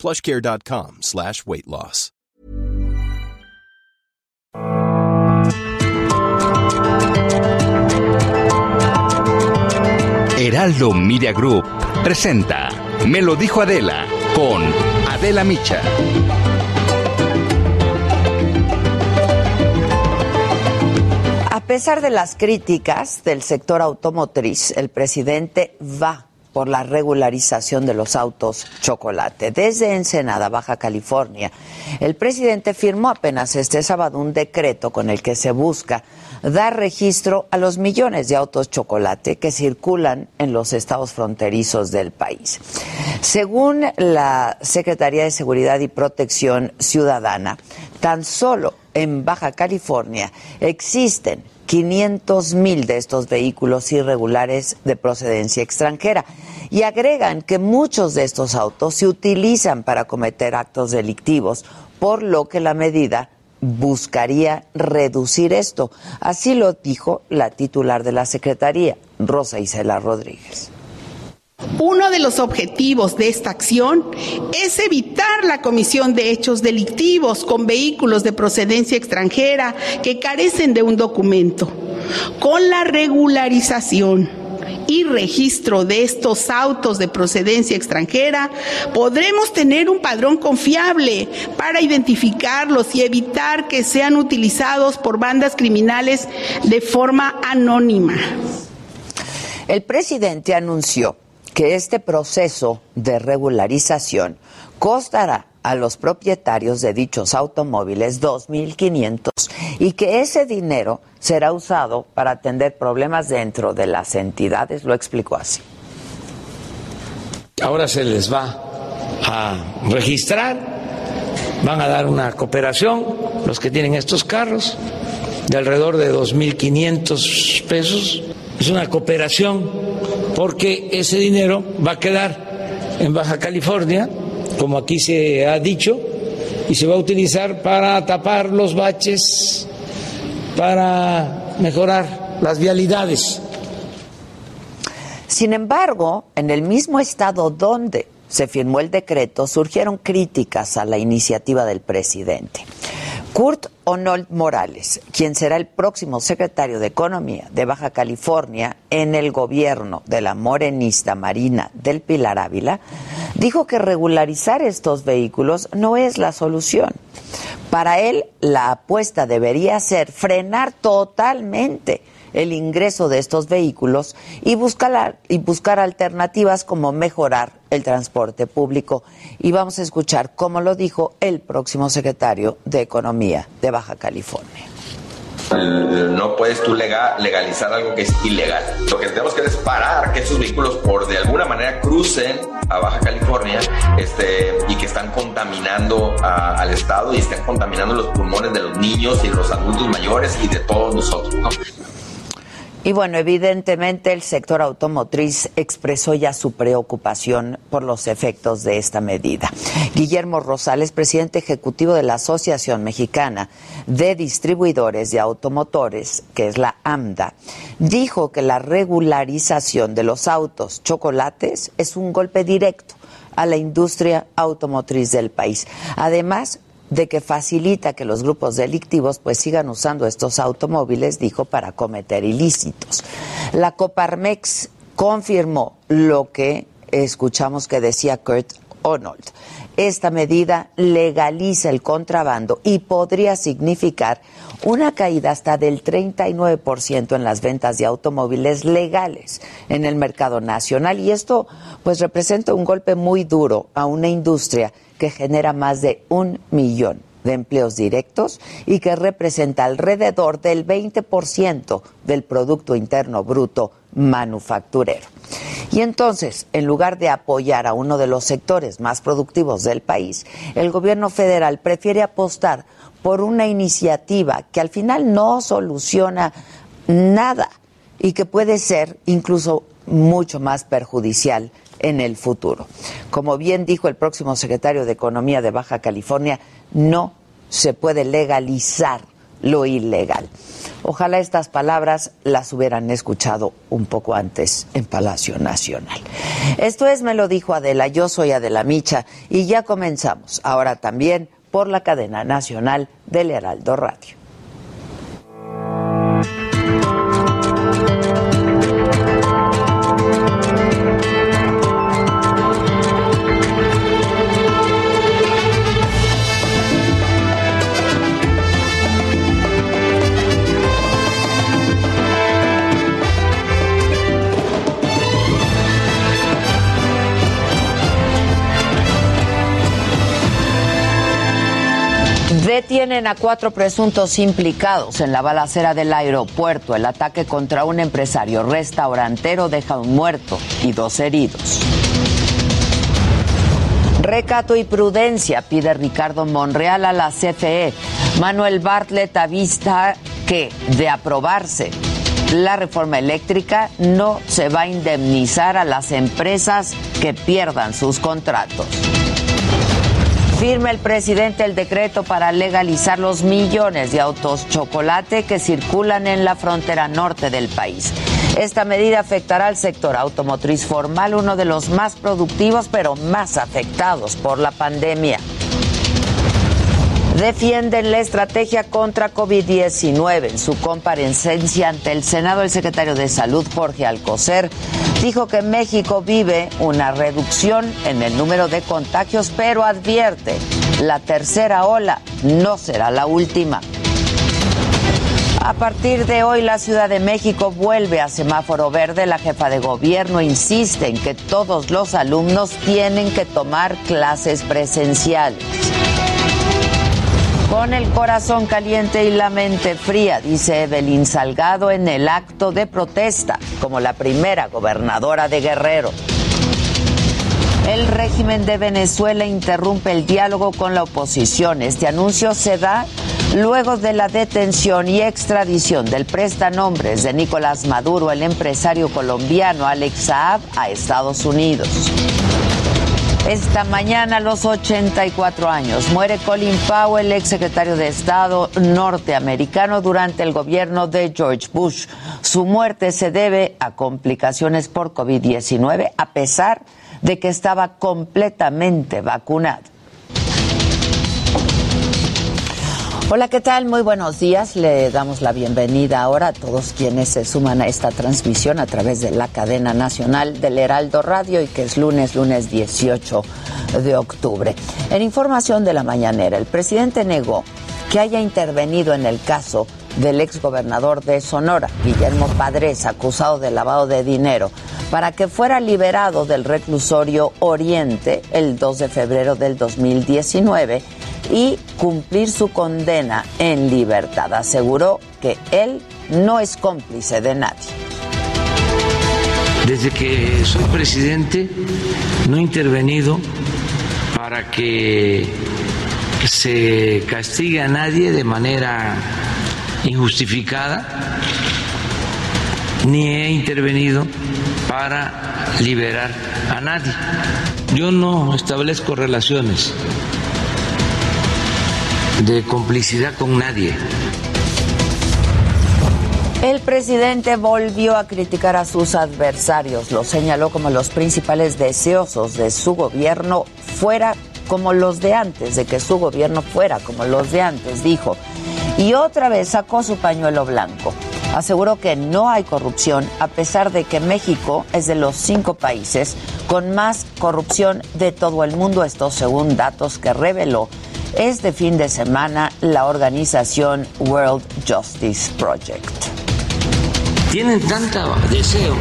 plushcare.com slash weight loss. Heraldo Media Group presenta Me lo dijo Adela con Adela Micha. A pesar de las críticas del sector automotriz, el presidente va por la regularización de los autos chocolate. Desde Ensenada, Baja California, el presidente firmó apenas este sábado un decreto con el que se busca dar registro a los millones de autos chocolate que circulan en los estados fronterizos del país. Según la Secretaría de Seguridad y Protección Ciudadana, tan solo en Baja California existen 500 mil de estos vehículos irregulares de procedencia extranjera y agregan que muchos de estos autos se utilizan para cometer actos delictivos, por lo que la medida buscaría reducir esto. Así lo dijo la titular de la Secretaría, Rosa Isela Rodríguez. Uno de los objetivos de esta acción es evitar la comisión de hechos delictivos con vehículos de procedencia extranjera que carecen de un documento. Con la regularización y registro de estos autos de procedencia extranjera, podremos tener un padrón confiable para identificarlos y evitar que sean utilizados por bandas criminales de forma anónima. El presidente anunció que este proceso de regularización costará a los propietarios de dichos automóviles 2.500 y que ese dinero será usado para atender problemas dentro de las entidades, lo explicó así. Ahora se les va a registrar, van a dar una cooperación los que tienen estos carros de alrededor de 2.500 pesos. Es una cooperación porque ese dinero va a quedar en Baja California, como aquí se ha dicho, y se va a utilizar para tapar los baches, para mejorar las vialidades. Sin embargo, en el mismo estado donde se firmó el decreto, surgieron críticas a la iniciativa del presidente. Kurt Onold Morales, quien será el próximo secretario de Economía de Baja California en el gobierno de la morenista Marina del Pilar Ávila, dijo que regularizar estos vehículos no es la solución. Para él, la apuesta debería ser frenar totalmente el ingreso de estos vehículos y buscar, y buscar alternativas como mejorar el transporte público. Y vamos a escuchar cómo lo dijo el próximo secretario de Economía de Baja California. No puedes tú legalizar algo que es ilegal. Lo que tenemos que es parar que esos vehículos por de alguna manera crucen a Baja California este, y que están contaminando al estado y están contaminando los pulmones de los niños y los adultos mayores y de todos nosotros. ¿no? Y bueno, evidentemente el sector automotriz expresó ya su preocupación por los efectos de esta medida. Guillermo Rosales, presidente ejecutivo de la Asociación Mexicana de Distribuidores de Automotores, que es la AMDA, dijo que la regularización de los autos chocolates es un golpe directo a la industria automotriz del país. Además, de que facilita que los grupos delictivos pues sigan usando estos automóviles, dijo, para cometer ilícitos. La Coparmex confirmó lo que escuchamos que decía Kurt Arnold. Esta medida legaliza el contrabando y podría significar una caída hasta del 39% en las ventas de automóviles legales en el mercado nacional y esto pues representa un golpe muy duro a una industria que genera más de un millón de empleos directos y que representa alrededor del 20% del Producto Interno Bruto manufacturero. Y entonces, en lugar de apoyar a uno de los sectores más productivos del país, el gobierno federal prefiere apostar por una iniciativa que al final no soluciona nada y que puede ser incluso mucho más perjudicial en el futuro. Como bien dijo el próximo secretario de Economía de Baja California, no se puede legalizar lo ilegal. Ojalá estas palabras las hubieran escuchado un poco antes en Palacio Nacional. Esto es, me lo dijo Adela, yo soy Adela Micha y ya comenzamos, ahora también por la cadena nacional del Heraldo Radio. Detienen a cuatro presuntos implicados en la balacera del aeropuerto. El ataque contra un empresario restaurantero deja un muerto y dos heridos. Recato y prudencia pide Ricardo Monreal a la CFE. Manuel Bartlett avista que, de aprobarse la reforma eléctrica, no se va a indemnizar a las empresas que pierdan sus contratos. Firma el presidente el decreto para legalizar los millones de autos chocolate que circulan en la frontera norte del país. Esta medida afectará al sector automotriz formal, uno de los más productivos pero más afectados por la pandemia defienden la estrategia contra COVID-19. En su comparecencia ante el Senado, el secretario de Salud, Jorge Alcocer, dijo que México vive una reducción en el número de contagios, pero advierte, la tercera ola no será la última. A partir de hoy la Ciudad de México vuelve a semáforo verde. La jefa de gobierno insiste en que todos los alumnos tienen que tomar clases presenciales. Con el corazón caliente y la mente fría, dice Evelyn Salgado en el acto de protesta como la primera gobernadora de Guerrero. El régimen de Venezuela interrumpe el diálogo con la oposición. Este anuncio se da luego de la detención y extradición del prestanombres de Nicolás Maduro, el empresario colombiano Alex Saab, a Estados Unidos. Esta mañana, a los 84 años, muere Colin Powell, ex secretario de Estado norteamericano durante el gobierno de George Bush. Su muerte se debe a complicaciones por COVID-19, a pesar de que estaba completamente vacunado. Hola, ¿qué tal? Muy buenos días. Le damos la bienvenida ahora a todos quienes se suman a esta transmisión a través de la cadena nacional del Heraldo Radio y que es lunes, lunes 18 de octubre. En información de la mañanera, el presidente negó que haya intervenido en el caso del exgobernador de Sonora, Guillermo Padres, acusado de lavado de dinero, para que fuera liberado del reclusorio Oriente el 2 de febrero del 2019 y cumplir su condena en libertad. Aseguró que él no es cómplice de nadie. Desde que soy presidente no he intervenido para que se castigue a nadie de manera injustificada, ni he intervenido para liberar a nadie. Yo no establezco relaciones de complicidad con nadie. El presidente volvió a criticar a sus adversarios, lo señaló como los principales deseosos de su gobierno fuera como los de antes, de que su gobierno fuera como los de antes, dijo. Y otra vez sacó su pañuelo blanco. Aseguró que no hay corrupción, a pesar de que México es de los cinco países con más corrupción de todo el mundo, esto según datos que reveló este fin de semana la organización World Justice Project. Tienen tanto deseo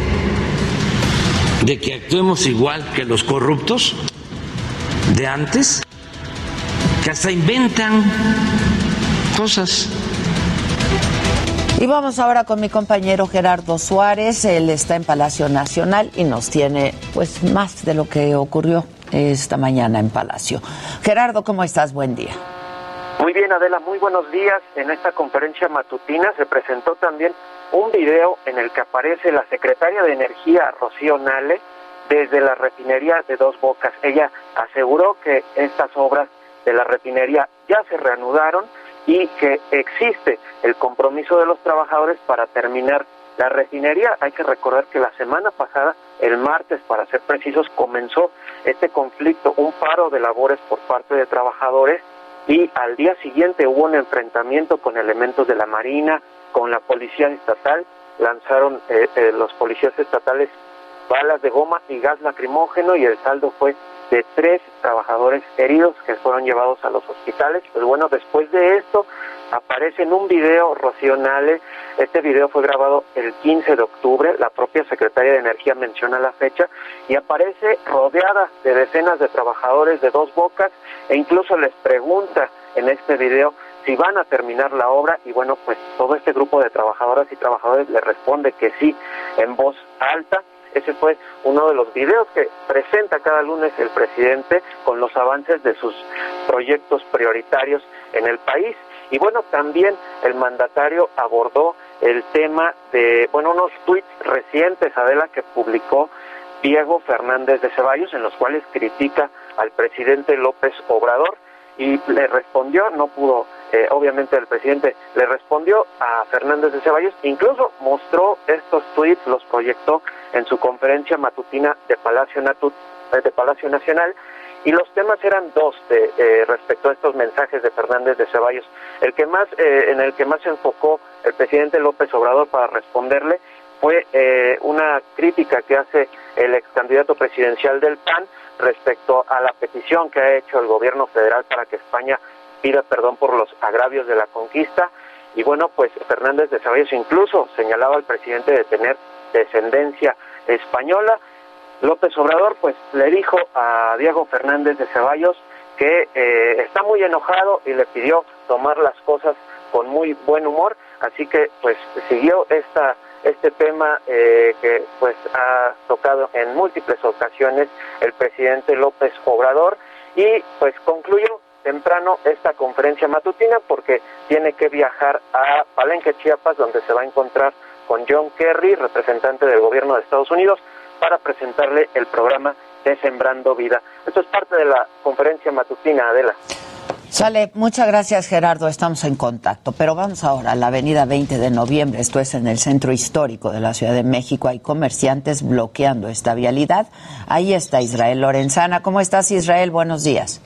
de que actuemos igual que los corruptos de antes, que hasta inventan cosas. Y vamos ahora con mi compañero Gerardo Suárez. Él está en Palacio Nacional y nos tiene pues más de lo que ocurrió esta mañana en Palacio. Gerardo, ¿cómo estás? Buen día. Muy bien, Adela, muy buenos días. En esta conferencia matutina se presentó también un video en el que aparece la secretaria de Energía, Rocío Nale, desde la refinería de Dos Bocas. Ella aseguró que estas obras de la refinería ya se reanudaron y que existe el compromiso de los trabajadores para terminar la refinería. Hay que recordar que la semana pasada, el martes para ser precisos, comenzó este conflicto, un paro de labores por parte de trabajadores y al día siguiente hubo un enfrentamiento con elementos de la Marina, con la Policía Estatal, lanzaron eh, eh, los policías estatales balas de goma y gas lacrimógeno y el saldo fue de tres trabajadores heridos que fueron llevados a los hospitales. Pues bueno, después de esto aparece en un video Rocío este video fue grabado el 15 de octubre, la propia secretaria de Energía menciona la fecha y aparece rodeada de decenas de trabajadores de dos bocas e incluso les pregunta en este video si van a terminar la obra y bueno, pues todo este grupo de trabajadoras y trabajadores le responde que sí en voz alta. Ese fue uno de los videos que presenta cada lunes el presidente con los avances de sus proyectos prioritarios en el país. Y bueno, también el mandatario abordó el tema de, bueno, unos tweets recientes, Adela, que publicó Diego Fernández de Ceballos, en los cuales critica al presidente López Obrador y le respondió, no pudo eh, obviamente el presidente le respondió a Fernández de Ceballos, incluso mostró estos tweets, los proyectó en su conferencia matutina de Palacio, eh, de Palacio Nacional, y los temas eran dos de, eh, respecto a estos mensajes de Fernández de Ceballos. El que más, en el que más se enfocó el presidente López Obrador para responderle fue una crítica que hace el ex candidato presidencial del PAN respecto a la petición que ha hecho el gobierno federal para que España pida perdón por los agravios de la conquista. Y bueno, pues Fernández de Ceballos incluso señalaba al presidente de tener descendencia española. López Obrador pues le dijo a Diego Fernández de Ceballos que eh, está muy enojado y le pidió tomar las cosas con muy buen humor, así que pues siguió esta este tema eh, que pues ha tocado en múltiples ocasiones el presidente López Obrador. Y pues concluyó temprano esta conferencia matutina porque tiene que viajar a Palenque, Chiapas, donde se va a encontrar con John Kerry, representante del gobierno de Estados Unidos, para presentarle el programa de Sembrando Vida. Esto es parte de la conferencia matutina, Adela. Sale, muchas gracias Gerardo, estamos en contacto. Pero vamos ahora a la avenida 20 de noviembre, esto es en el centro histórico de la Ciudad de México. Hay comerciantes bloqueando esta vialidad. Ahí está Israel Lorenzana. ¿Cómo estás Israel? Buenos días.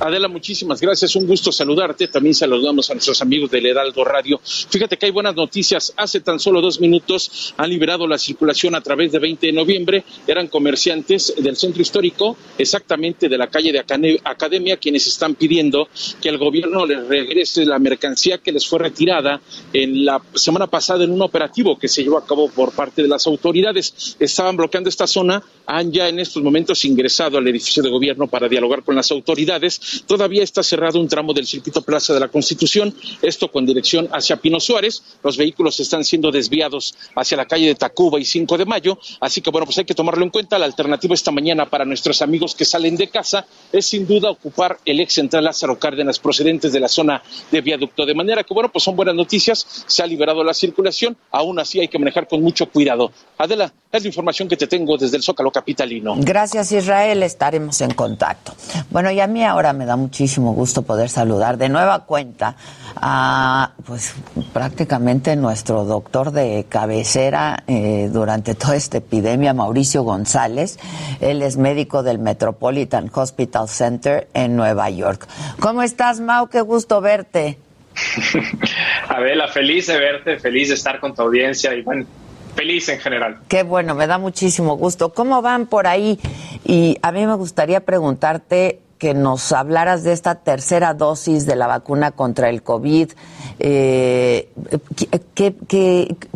Adela, muchísimas gracias. Un gusto saludarte. También saludamos a nuestros amigos del Heraldo Radio. Fíjate que hay buenas noticias. Hace tan solo dos minutos han liberado la circulación a través de 20 de noviembre. Eran comerciantes del centro histórico, exactamente de la calle de Academia, quienes están pidiendo que el gobierno les regrese la mercancía que les fue retirada en la semana pasada en un operativo que se llevó a cabo por parte de las autoridades. Estaban bloqueando esta zona, han ya en estos momentos ingresado al edificio de gobierno para dialogar con las autoridades Todavía está cerrado un tramo del circuito Plaza de la Constitución, esto con dirección hacia Pino Suárez. Los vehículos están siendo desviados hacia la calle de Tacuba y 5 de Mayo, así que bueno, pues hay que tomarlo en cuenta. La alternativa esta mañana para nuestros amigos que salen de casa es sin duda ocupar el ex central Lázaro Cárdenas procedentes de la zona de viaducto. De manera que bueno, pues son buenas noticias, se ha liberado la circulación, aún así hay que manejar con mucho cuidado. Adela, es la información que te tengo desde el Zócalo Capitalino. Gracias Israel, estaremos en contacto. Bueno, y a mí ahora me da muchísimo gusto poder saludar de nueva cuenta a, pues, prácticamente nuestro doctor de cabecera eh, durante toda esta epidemia, Mauricio González. Él es médico del Metropolitan Hospital Center en Nueva York. ¿Cómo estás, Mau? Qué gusto verte. Adela, feliz de verte, feliz de estar con tu audiencia y bueno, feliz en general. Qué bueno, me da muchísimo gusto. ¿Cómo van por ahí? Y a mí me gustaría preguntarte que nos hablaras de esta tercera dosis de la vacuna contra el COVID. Eh,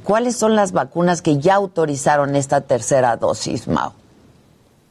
cuáles son las vacunas que ya autorizaron esta tercera dosis, Mao?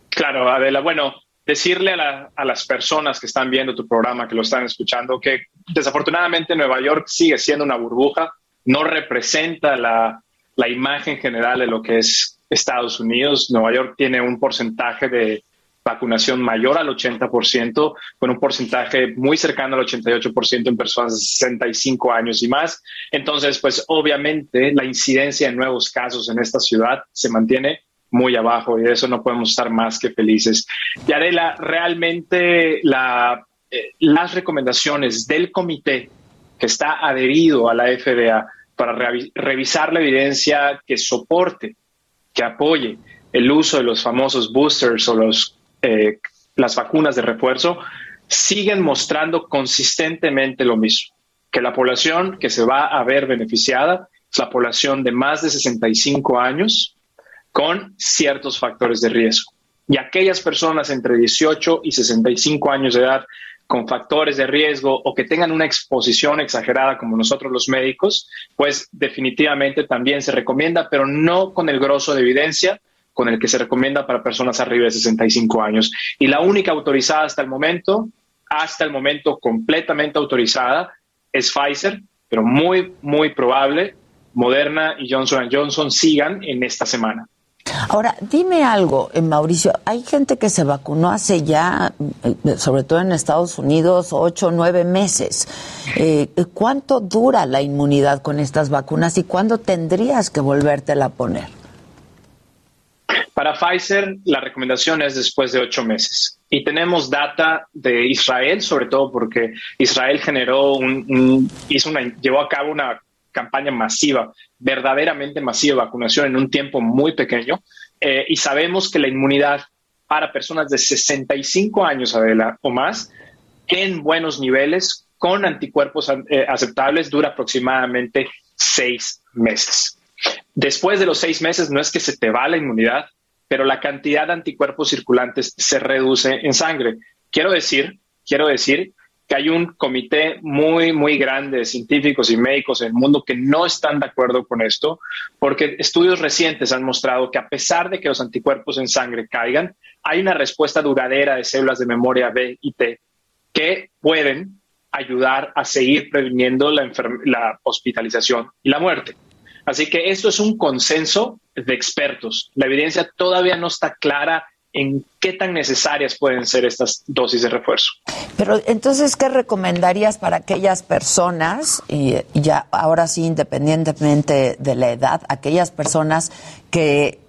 Claro, Adela. Bueno, decirle a, a, las personas que están viendo tu programa, que lo están escuchando, que desafortunadamente Nueva York sigue siendo una burbuja. no representa la, la imagen general de lo que es Estados Unidos. Nueva York tiene un porcentaje de vacunación mayor al 80%, con un porcentaje muy cercano al 88% en personas de 65 años y más. Entonces, pues obviamente la incidencia de nuevos casos en esta ciudad se mantiene muy abajo y de eso no podemos estar más que felices. Yarela, realmente la, eh, las recomendaciones del comité que está adherido a la FDA para revisar la evidencia que soporte, que apoye el uso de los famosos boosters o los eh, las vacunas de refuerzo siguen mostrando consistentemente lo mismo, que la población que se va a ver beneficiada es la población de más de 65 años con ciertos factores de riesgo. Y aquellas personas entre 18 y 65 años de edad con factores de riesgo o que tengan una exposición exagerada como nosotros los médicos, pues definitivamente también se recomienda, pero no con el grosso de evidencia, con el que se recomienda para personas arriba de 65 años. Y la única autorizada hasta el momento, hasta el momento completamente autorizada, es Pfizer, pero muy, muy probable Moderna y Johnson Johnson sigan en esta semana. Ahora, dime algo, eh, Mauricio, hay gente que se vacunó hace ya, eh, sobre todo en Estados Unidos, ocho o nueve meses. Eh, ¿Cuánto dura la inmunidad con estas vacunas y cuándo tendrías que volvértela a poner? Para Pfizer, la recomendación es después de ocho meses. Y tenemos data de Israel, sobre todo porque Israel generó un, hizo una, llevó a cabo una campaña masiva, verdaderamente masiva de vacunación en un tiempo muy pequeño. Eh, y sabemos que la inmunidad para personas de 65 años o más en buenos niveles con anticuerpos eh, aceptables dura aproximadamente seis meses. Después de los seis meses no es que se te va la inmunidad, pero la cantidad de anticuerpos circulantes se reduce en sangre. Quiero decir, quiero decir que hay un comité muy, muy grande de científicos y médicos en el mundo que no están de acuerdo con esto, porque estudios recientes han mostrado que a pesar de que los anticuerpos en sangre caigan, hay una respuesta duradera de células de memoria B y T que pueden ayudar a seguir previniendo la, la hospitalización y la muerte. Así que esto es un consenso de expertos. La evidencia todavía no está clara en qué tan necesarias pueden ser estas dosis de refuerzo. Pero entonces, ¿qué recomendarías para aquellas personas, y ya ahora sí, independientemente de la edad, aquellas personas que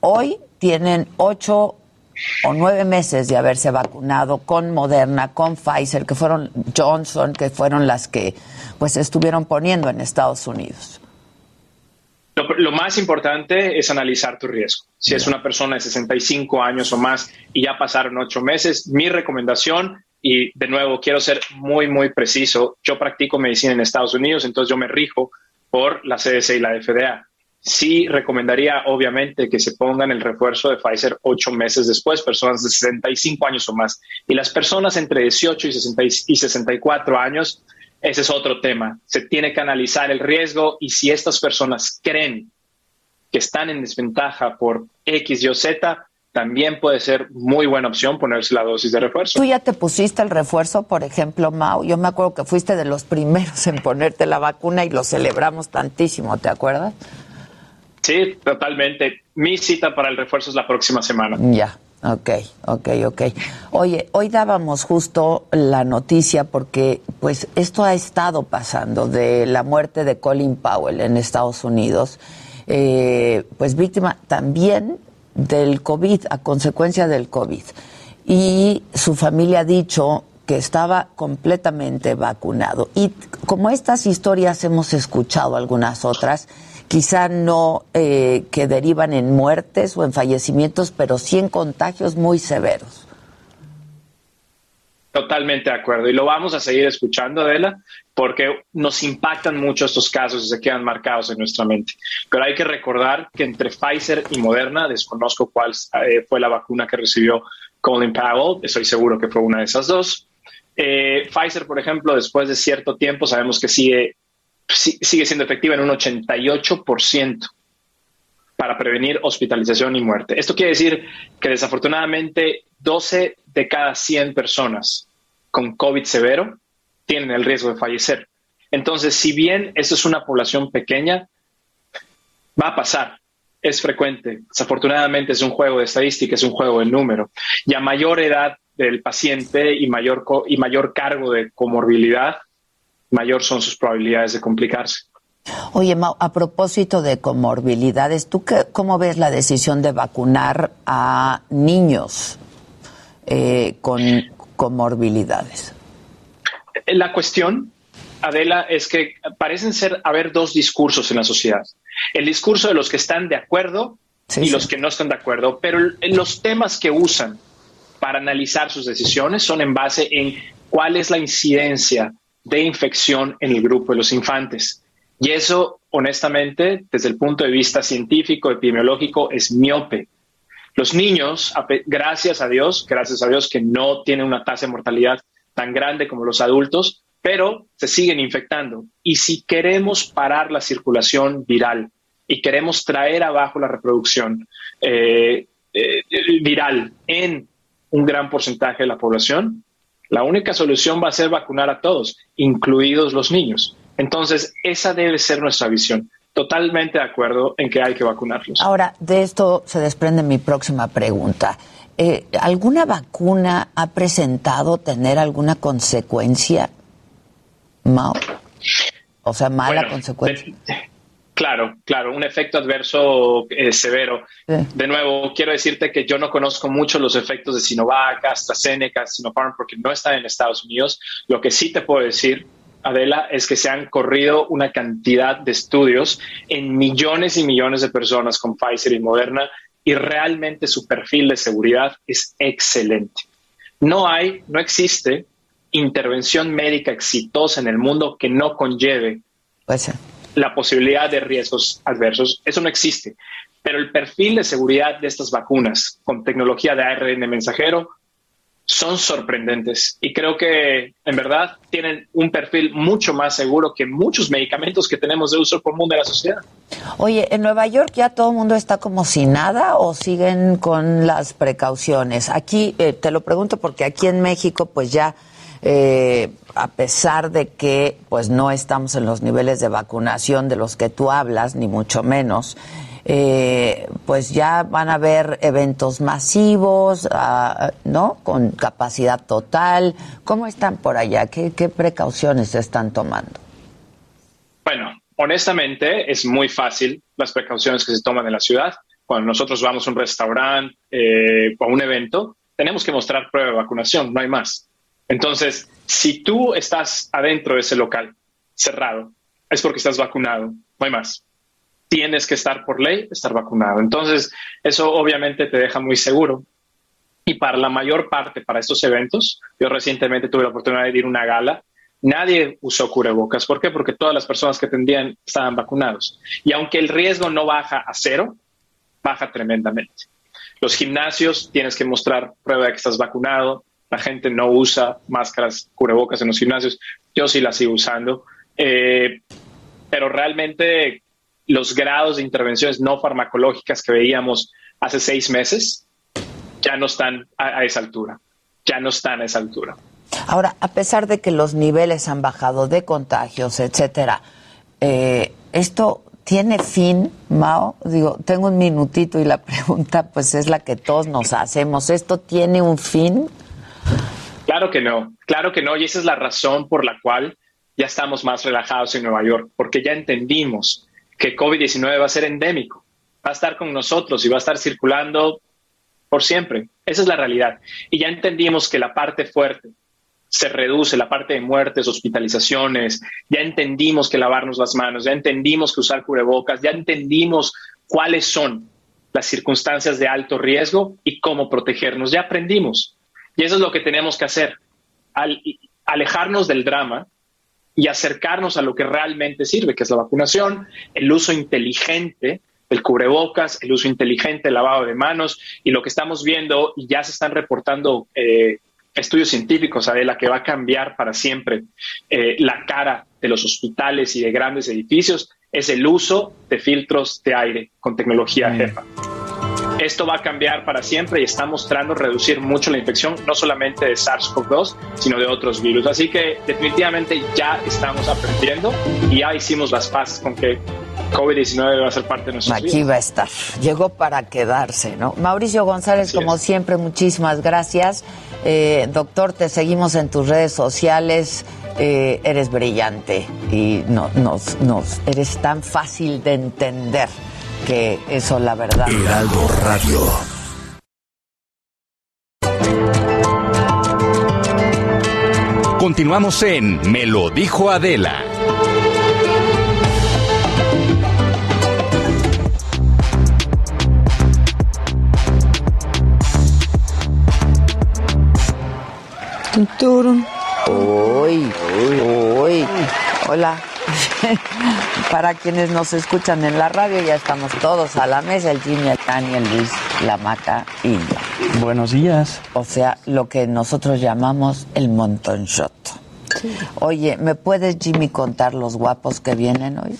hoy tienen ocho o nueve meses de haberse vacunado con Moderna, con Pfizer, que fueron Johnson, que fueron las que pues estuvieron poniendo en Estados Unidos? Lo, más importante es analizar tu riesgo. Si es una persona de 65 años o más y ya pasaron ocho meses, mi recomendación, y de nuevo quiero ser muy, muy preciso, yo practico medicina en Estados Unidos, entonces yo me rijo por la CDC y la FDA. Sí recomendaría, obviamente, que se pongan el refuerzo de Pfizer ocho meses después, personas de 65 años o más. Y las personas entre 18 y, 60 y 64 años, ese es otro tema. Se tiene que analizar el riesgo y si estas personas creen que están en desventaja por X, Y o Z, también puede ser muy buena opción ponerse la dosis de refuerzo. ¿Tú ya te pusiste el refuerzo, por ejemplo, Mau? Yo me acuerdo que fuiste de los primeros en ponerte la vacuna y lo celebramos tantísimo, ¿te acuerdas? Sí, totalmente. Mi cita para el refuerzo es la próxima semana. Ya, Ok, ok, ok. Oye, hoy dábamos justo la noticia porque pues esto ha estado pasando de la muerte de Colin Powell en Estados Unidos, eh, pues víctima también del COVID, a consecuencia del COVID. Y su familia ha dicho que estaba completamente vacunado. Y como estas historias hemos escuchado algunas otras, quizá no eh, que derivan en muertes o en fallecimientos, pero sí en contagios muy severos. Totalmente de acuerdo. Y lo vamos a seguir escuchando, Adela, porque nos impactan mucho estos casos y se quedan marcados en nuestra mente. Pero hay que recordar que entre Pfizer y Moderna, desconozco cuál eh, fue la vacuna que recibió Colin Powell, estoy seguro que fue una de esas dos. Eh, Pfizer, por ejemplo, después de cierto tiempo, sabemos que sigue sigue siendo efectiva en un 88% para prevenir hospitalización y muerte. Esto quiere decir que desafortunadamente 12 de cada 100 personas con COVID severo tienen el riesgo de fallecer. Entonces, si bien eso es una población pequeña, va a pasar, es frecuente. Desafortunadamente es un juego de estadística, es un juego de número. Y a mayor edad del paciente y mayor, y mayor cargo de comorbilidad, mayor son sus probabilidades de complicarse. Oye, a propósito de comorbilidades, ¿tú qué, cómo ves la decisión de vacunar a niños eh, con comorbilidades? La cuestión, Adela, es que parecen ser haber dos discursos en la sociedad. El discurso de los que están de acuerdo y los que no están de acuerdo, pero los temas que usan para analizar sus decisiones son en base en cuál es la incidencia de infección en el grupo de los infantes. Y eso, honestamente, desde el punto de vista científico, epidemiológico, es miope. Los niños, gracias a Dios, gracias a Dios que no tienen una tasa de mortalidad tan grande como los adultos, pero se siguen infectando. Y si queremos parar la circulación viral y queremos traer abajo la reproducción eh, eh, viral en un gran porcentaje de la población, la única solución va a ser vacunar a todos, incluidos los niños. Entonces, esa debe ser nuestra visión. Totalmente de acuerdo en que hay que vacunarlos. Ahora, de esto se desprende mi próxima pregunta. Eh, ¿Alguna vacuna ha presentado tener alguna consecuencia, Mao? O sea, mala consecuencia. Claro, claro, un efecto adverso eh, severo. De nuevo, quiero decirte que yo no conozco mucho los efectos de Sinovac, AstraZeneca, Sinopharm, porque no están en Estados Unidos. Lo que sí te puedo decir, Adela, es que se han corrido una cantidad de estudios en millones y millones de personas con Pfizer y Moderna y realmente su perfil de seguridad es excelente. No hay, no existe intervención médica exitosa en el mundo que no conlleve pues la posibilidad de riesgos adversos. Eso no existe. Pero el perfil de seguridad de estas vacunas con tecnología de ARN mensajero son sorprendentes y creo que en verdad tienen un perfil mucho más seguro que muchos medicamentos que tenemos de uso común de la sociedad. Oye, ¿en Nueva York ya todo el mundo está como sin nada o siguen con las precauciones? Aquí eh, te lo pregunto porque aquí en México pues ya eh, a pesar de que pues no estamos en los niveles de vacunación de los que tú hablas, ni mucho menos, eh, pues ya van a haber eventos masivos, ah, ¿no? Con capacidad total. ¿Cómo están por allá? ¿Qué, precauciones se están tomando? Bueno, honestamente es muy fácil las precauciones que se toman en la ciudad. Cuando nosotros vamos a un restaurante eh, o a un evento, tenemos que mostrar prueba de vacunación, no hay más. Entonces, si tú estás adentro de ese local cerrado, es porque estás vacunado, no hay más. Tienes que estar por ley, estar vacunado. Entonces, eso obviamente te deja muy seguro. Y para la mayor parte, para estos eventos, yo recientemente tuve la oportunidad de ir a una gala, nadie usó cubrebocas. ¿Por qué? Porque todas las personas que atendían estaban vacunados. Y aunque el riesgo no baja a cero, baja tremendamente. Los gimnasios tienes que mostrar prueba de que estás vacunado, la gente no usa máscaras, cubrebocas en los gimnasios. Yo sí las sigo usando. Eh, pero realmente los grados de intervenciones no farmacológicas que veíamos hace seis meses ya no están a, esa altura. Ya no están a esa altura. Ahora, a pesar de que los niveles han bajado de contagios, etcétera, eh, esto tiene fin, Mao. Digo, tengo un minutito y la pregunta, pues, es la que todos nos hacemos. ¿Esto tiene un fin? Claro que no, claro que no, y esa es la razón por la cual ya estamos más relajados en Nueva York, porque ya entendimos que COVID-19 va a ser endémico, va a estar con nosotros y va a estar circulando por siempre. Esa es la realidad. Y ya entendimos que la parte fuerte se reduce, la parte de muertes, hospitalizaciones, ya entendimos que lavarnos las manos, ya entendimos que usar cubrebocas, ya entendimos cuáles son las circunstancias de alto riesgo y cómo protegernos, ya aprendimos. Y eso es lo que tenemos que hacer, alejarnos del drama y acercarnos a lo que realmente sirve, que es la vacunación, el uso inteligente del cubrebocas, el uso inteligente del lavado de manos y lo que estamos viendo y ya se están reportando eh, estudios científicos, la que va a cambiar para siempre eh, la cara de los hospitales y de grandes edificios es el uso de filtros de aire con tecnología mm. Esto va a cambiar para siempre y está mostrando reducir mucho la infección, no solamente de SARS-CoV-2, sino de otros virus. Así que definitivamente ya estamos aprendiendo y ya hicimos las paces con que COVID-19 va a ser parte de nuestra Aquí va a estar. Llegó para quedarse, ¿no? Mauricio González, como siempre, muchísimas gracias. Eh, doctor, te seguimos en tus redes sociales. Eh, eres brillante y no, nos, nos, eres tan fácil de entender que eso, la verdad. Heraldo Radio. Continuamos en Me lo dijo Adela. Uy, uy, hola. Para quienes nos escuchan en la radio, ya estamos todos a la mesa, el Jimmy, el Tani, el Luis, la Maca y yo. Buenos días. O sea, lo que nosotros llamamos el monton shot. Oye, ¿me puedes, Jimmy, contar los guapos que vienen hoy?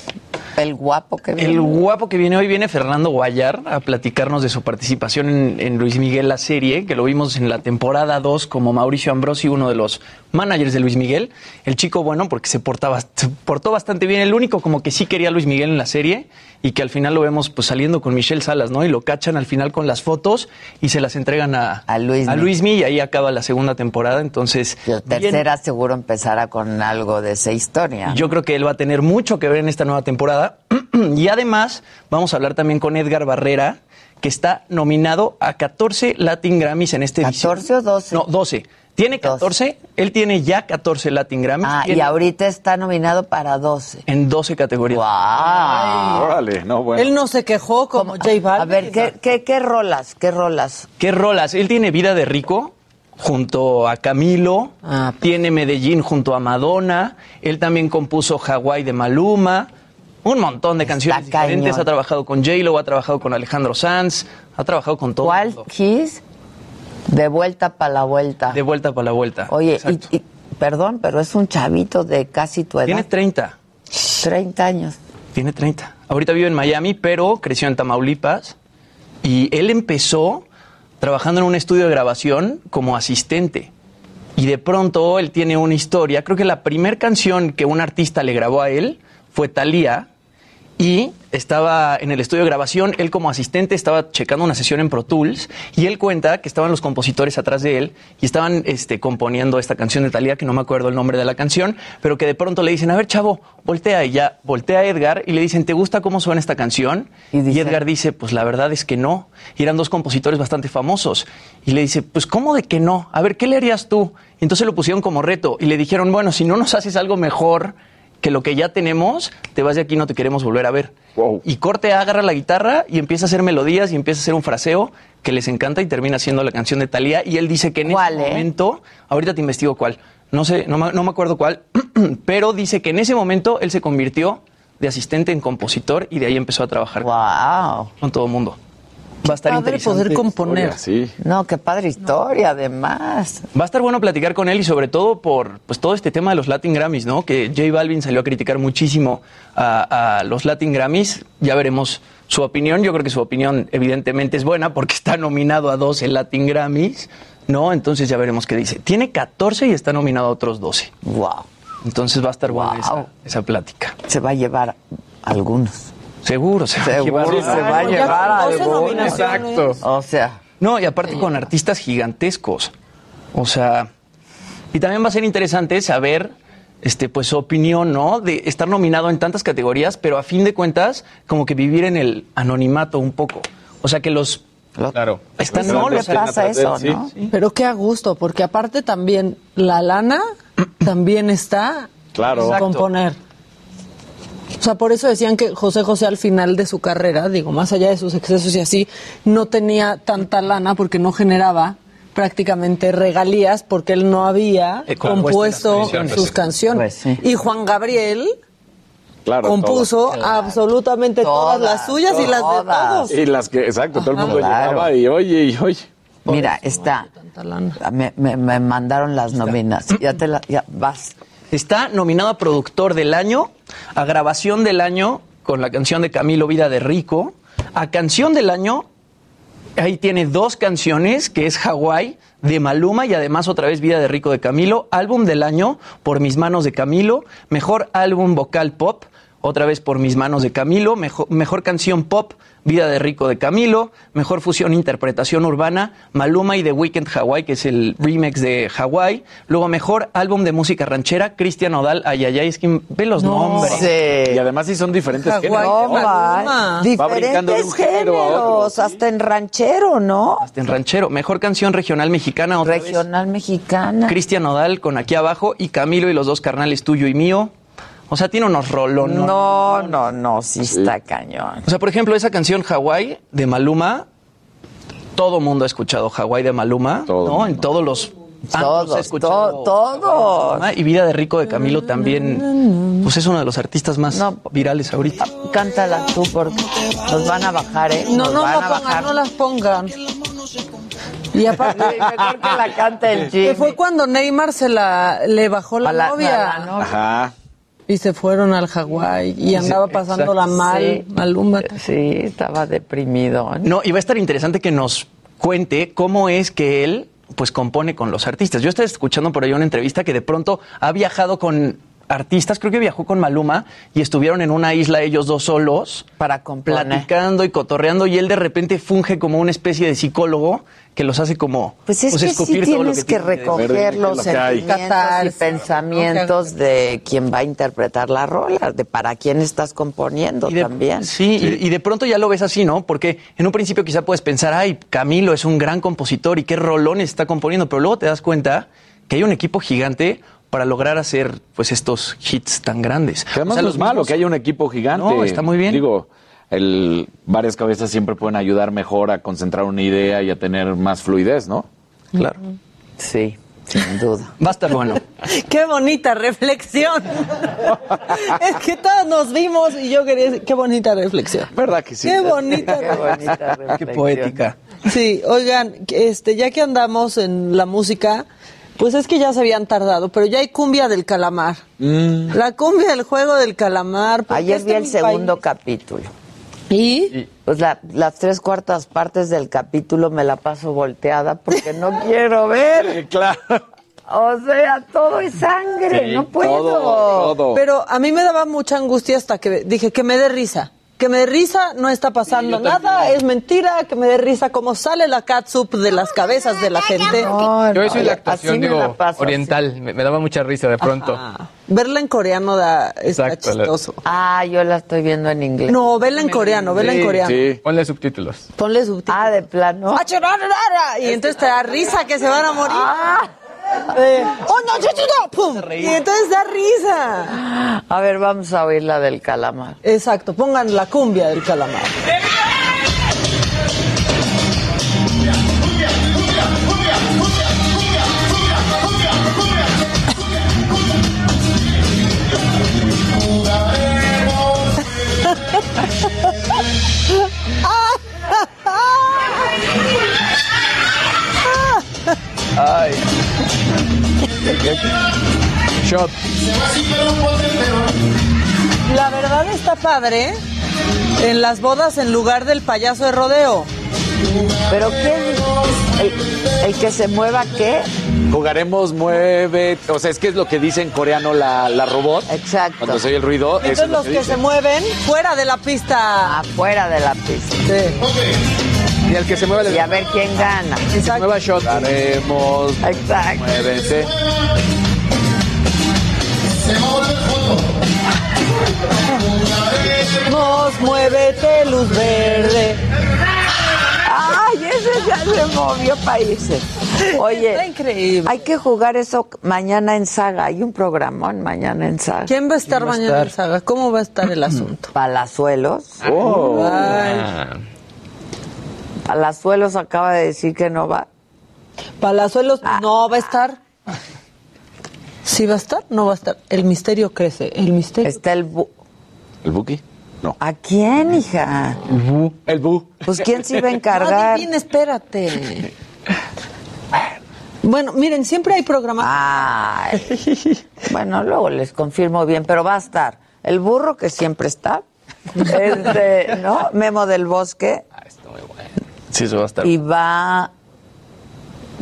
El guapo que viene. El guapo que viene hoy viene Fernando Guayar a platicarnos de su participación en, en Luis Miguel, la serie, que lo vimos en la temporada 2 como Mauricio Ambrosi, uno de los managers de Luis Miguel. El chico bueno porque se, portaba, se portó bastante bien. El único como que sí quería a Luis Miguel en la serie y que al final lo vemos pues saliendo con Michelle Salas, ¿no? Y lo cachan al final con las fotos y se las entregan a, A Luismi. a Luismi y ahí acaba la segunda temporada. Entonces, La bien- tercera seguro empezará con algo de esa historia. yo creo que él va a tener mucho que ver en esta nueva temporada. y además, vamos a hablar también con Edgar Barrera, que está nominado a 14 Latin Grammys en este edición. ¿14 o 12? No, 12. Tiene 14, él tiene ya 14 Latin Grammys. Ah, y tiene ahorita está nominado para 12. En 12 categorías. ¡Wow! Órale, no, bueno. Él no se quejó como J Balvin. A ver, ¿qué, qué, qué rolas? ¿Qué rolas? ¿Qué rolas? Él tiene Vida de Rico junto a Camilo, Ah. tiene Medellín junto a Madonna, él también compuso Hawái de Maluma, un montón de canciones diferentes, ha trabajado con J-Lo, ha trabajado con Alejandro Sanz, ha trabajado con todo. ¿Cuál? Kiss? De vuelta para la vuelta. De vuelta para la vuelta. Oye, y- perdón, pero es un chavito de casi tu edad. Tiene 30. 30 años. Tiene 30. Ahorita vive en Miami, pero creció en Tamaulipas. Y él empezó trabajando en un estudio de grabación como asistente. Y de pronto él tiene una historia. Creo que la primera canción que un artista le grabó a él fue Thalía. Y estaba en el estudio de grabación, él como asistente estaba checando una sesión en Pro Tools y él cuenta que estaban los compositores atrás de él y estaban este, componiendo esta canción de Thalía, que no me acuerdo el nombre de la canción, pero que de pronto le dicen, a ver chavo, voltea y ya, voltea a Edgar y le dicen, ¿te gusta cómo suena esta canción? Y Edgar dice, pues la verdad es que no. Y eran dos compositores bastante famosos. Y le dice, pues ¿cómo de que no? A ver, ¿qué le harías tú? Y entonces lo pusieron como reto y le dijeron, bueno, si no nos haces algo mejor que lo que ya tenemos, te vas de aquí, no te queremos volver a ver. Wow. Y Corte agarra la guitarra y empieza a hacer melodías y empieza a hacer un fraseo que les encanta y termina siendo la canción de Thalía. Y él dice que en ¿Cuál, ese eh? momento, ahorita te investigo cuál, no sé, no me, no me acuerdo cuál, pero dice que en ese momento él se convirtió de asistente en compositor y de ahí empezó a trabajar ¡Wow! con todo el mundo. Va a estar Padre interesante. poder componer. Sí. No, qué padre historia, además. Va a estar bueno platicar con él y sobre todo por pues todo este tema de los Latin Grammys, ¿no? Que J Balvin salió a criticar muchísimo a, a los Latin Grammys. Ya veremos su opinión. Yo creo que su opinión evidentemente es buena porque está nominado a 12 Latin Grammys, ¿no? Entonces ya veremos qué dice. Tiene 14 y está nominado a otros 12. ¡Wow! Entonces va a estar buena Wow. esa, esa plática. Se va a llevar algunos. Seguro, se va a Seguro llevar. se va a llevar con 12 algunos. nominaciones. O sea, No, y aparte con artistas gigantescos. O sea, y también va a ser interesante saber este pues su opinión, ¿no? De estar nominado en tantas categorías, pero a fin de cuentas como que vivir en el anonimato un poco. O sea, que los Claro. están no le pasa eso, sí. ¿no? Pero qué a gusto, porque aparte también la lana también está Claro. Exacto. componer. O sea, por eso decían que José José al final de su carrera, digo, más allá de sus excesos y así, no tenía tanta lana porque no generaba prácticamente regalías porque él no había Eh, compuesto canciones. sus canciones. Pues sí. Y Juan Gabriel Claro. compuso absolutamente todas, Todas, las suyas y las de todos. Y las que, exacto, todo el mundo Claro. llegaba y oye, y oye. Mira, está. Me, me- me mandaron las nóminas. Ya te la, ya vas. Está nominado a productor del año, a grabación del año con la canción de Camilo Vida de Rico, a canción del año ahí tiene dos canciones, que es Hawái de Maluma y además otra vez Vida de Rico de Camilo, álbum del año por mis manos de Camilo, mejor álbum vocal pop, otra vez por mis manos de Camilo, mejor, mejor canción pop, Vida de Rico de Camilo, mejor fusión interpretación urbana, Maluma y The Weeknd Hawaii, que es el remix de Hawaii, luego mejor álbum de música ranchera, Cristian Odal, ayayay, es que ve los nombres. Y además sí son diferentes géneros. no, ¿no? Va Diferentes género a otro. géneros, hasta en ranchero, ¿no? Hasta en ranchero, mejor canción regional mexicana, otra vez. Regional mexicana. Cristian Nodal con aquí abajo y Camilo y los dos carnales tuyo y mío. O sea, tiene unos rolones. No, no, no, sí está cañón. O sea, por ejemplo, esa canción Hawaii de Maluma, todo mundo ha escuchado Hawaii de Maluma, ¿no? En todos los Todos, he escuchado to- todos. Y Vida de Rico de Camilo también, pues es uno de los artistas más virales ahorita. Cántala tú porque nos van a bajar, ¿eh? No, Nos no van la a pongan, bajar. no las pongan. Y aparte, mejor que la cante el Jimmy. Que fue cuando Neymar se la le bajó la, A la- novia. a la novia. Ajá. Y se fueron al Hawái y andaba pasándola mal, Sí. Maluma. Sí, estaba deprimido. No, y va a estar interesante que nos cuente cómo es que él pues compone con los artistas. Yo estaba escuchando por ahí una entrevista que de pronto ha viajado con artistas, creo que viajó con Maluma y estuvieron en una isla ellos dos solos para componer. platicando y cotorreando y él de repente funge como una especie de psicólogo que los hace como Pues es que sí tienes que, decir. recoger los que sentimientos y pensamientos de quien va a interpretar la rola, de para quién estás componiendo Y de- también. Sí, Y, y de pronto ya lo ves así, ¿no? Porque en un principio quizá puedes pensar, ay, Camilo es un gran compositor y qué rolones está componiendo, pero luego te das cuenta que hay un equipo gigante para lograr hacer pues estos hits tan grandes. Que además O sea, no los es malo mismos- que haya un equipo gigante. No, está muy bien. Digo, el, varias cabezas siempre pueden ayudar mejor a concentrar una idea y a tener más fluidez, ¿no? Claro. Sí, sin duda. Va a estar bueno. Qué bonita reflexión. es que todos nos vimos y yo quería decir, qué bonita reflexión. ¿Verdad que sí? Qué bonita Qué bonita Qué reflexión. poética. Sí, oigan, este, ya que andamos en la música, pues es que ya se habían tardado, pero ya hay cumbia del calamar. La cumbia del juego del calamar. ¿por qué Ayer vi en el segundo país? capítulo. ¿Y? Pues la- las tres cuartas partes del capítulo me la paso volteada porque no quiero ver. Claro. O sea, todo es sangre, Sí, no puedo. todo, todo. Pero a mí me daba mucha angustia hasta que dije que me dé risa. Que me dé risa, no está pasando nada, es mentira, que me dé risa cómo sale la catsup de las cabezas de la gente. No, Yo no, eso y la actuación, la paso, oriental, me, me daba mucha risa de pronto. Ah, verla en coreano da, está Exacto, la- chistoso. Ah, yo la estoy viendo en inglés. No, vela en coreano, vela en coreano. Sí. Ponle subtítulos. Ponle subtítulos. Ah, de plano. Ah, Y entonces te da risa que se van a morir. Ah. Eh, ¡Oh, no, yo, yo, no! ¡Pum! Y entonces da risa. A ver, vamos a oír la del calamar. Exacto, pongan la cumbia del calamar. Ay. Shot. La verdad está padre en las bodas en lugar del payaso de rodeo. ¿Pero qué? ¿El, el que se mueva qué? Jugaremos mueve, o sea, es que es lo que dice en coreano la, la robot. Exacto. Cuando se oye el ruido, eso Entonces es lo los que se mueven fuera de la pista. Afuera de la pista. Sí. Y al que se mueva Y le a ver quién gana. Exacto. nueva shot. Jugaremos, Exacto. muévete. Vamos, muévete, luz verde. ¡Ay, ese ya se movió países! Oye, Está increíble. hay que jugar eso mañana en Saga. Hay un programón mañana en Saga. ¿Quién va a estar va a mañana en? Saga? ¿Cómo va a estar el asunto? Palazuelos. Oh. Ay, Ah, Palazuelos acaba de decir que no va. Palazuelos Ah. no va a estar. ¿Sí va a estar? No va a estar. El misterio crece. El misterio. Está el... bu- ¿El Buki? No. ¿A quién, hija? El Bu. Pues quién se iba a encargar. Divina, espérate. Bueno, miren, siempre hay programas. Ay. Bueno, luego les confirmo bien, pero va a estar el burro que siempre está. Este, ¿no? Memo del Bosque. está muy bueno. Sí, eso va a estar. Y va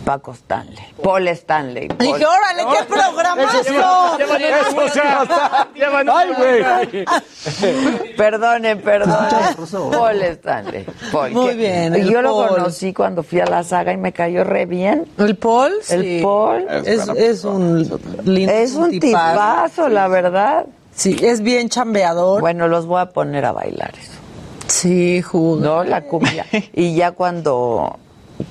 Paco Stanley. Paul Stanley. Paul- Dije, órale, qué programazo. Ay, güey. Perdonen, perdonen. Paul Stanley. Paul, Muy que- bien, el Yo lo conocí cuando fui a la saga y me cayó re bien. El Paul, El sí. Paul. Es, es un lindo Es un tipazo. tipazo, la verdad. Sí, es bien chambeador. Bueno, los voy a poner a bailar eso. Sí, jugo. No, la cumbia. y ya cuando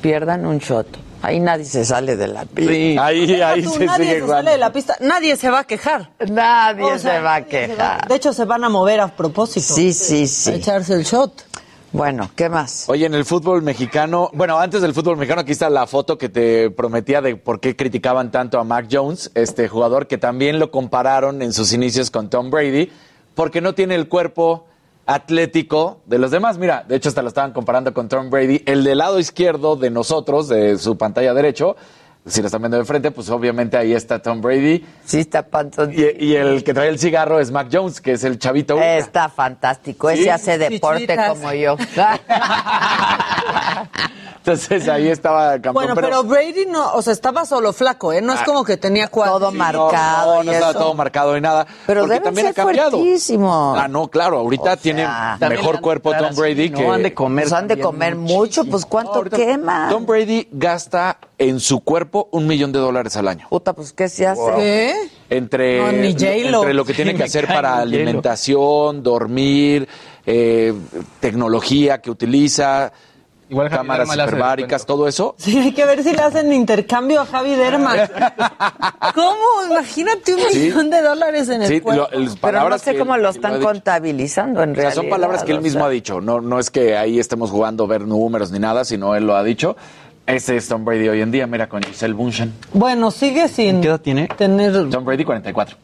pierdan un shot, ahí nadie se sale de la pista. Sí. Ahí, ahí Tú, se nadie sigue se jugando. sale de la pista, nadie se va a quejar. Nadie O sea, se va a va- quejar. De hecho, se van a mover a propósito. Sí, sí, A sí. echarse el shot. Bueno, ¿qué más? Oye, en el fútbol mexicano, bueno, antes del fútbol mexicano, aquí está la foto que te prometía de por qué criticaban tanto a Mac Jones, este jugador que también lo compararon en sus inicios con Tom Brady, porque no tiene el cuerpo atlético de los demás. Mira, de hecho hasta lo estaban comparando con Tom Brady. El del lado izquierdo de nosotros, de su pantalla derecho, si lo están viendo de frente, pues obviamente ahí está Tom Brady. Sí, está panzón. Y, y el que trae el cigarro es Mac Jones, que es el chavito. Uca. Está fantástico. Sí. Ese hace deporte Chichitas. como yo. Entonces ahí estaba campeón. Bueno, pero, Brady no, o sea, estaba solo flaco, ¿eh? No es como que tenía cuatro. Todo No, marcado. No, no y estaba todo marcado y nada. Pero porque deben también ser ha cambiado. Ah, no, claro, ahorita O tiene sea, mejor cuerpo Tom así, Brady ¿no? que. Han de comer. Pues han de comer mucho, pues ¿cuánto quema? Tom Brady gasta en su cuerpo un millón de dólares al año. Puta, pues ¿qué se hace? ¿Qué? Entre, No, ni entre lo que tiene que hacer para alimentación, dormir, eh, tecnología que utiliza, Igual cámaras hiperbáricas, todo eso. Sí, hay que ver si le hacen intercambio a Javi Derma. ¿Cómo? Imagínate un Sí. millón de dólares en el Sí, cuerpo. lo- el- Pero no sé cómo él- lo están contabilizando en O sea, realidad. son palabras que él o mismo sea. ha dicho. No, no es que ahí estemos jugando a ver números ni nada, sino él lo ha dicho. Ese es Tom Brady hoy en día. Mira, con Giselle Bundchen. Bueno, sigue sin ¿Qué edad tiene? tener... Tom Brady 44.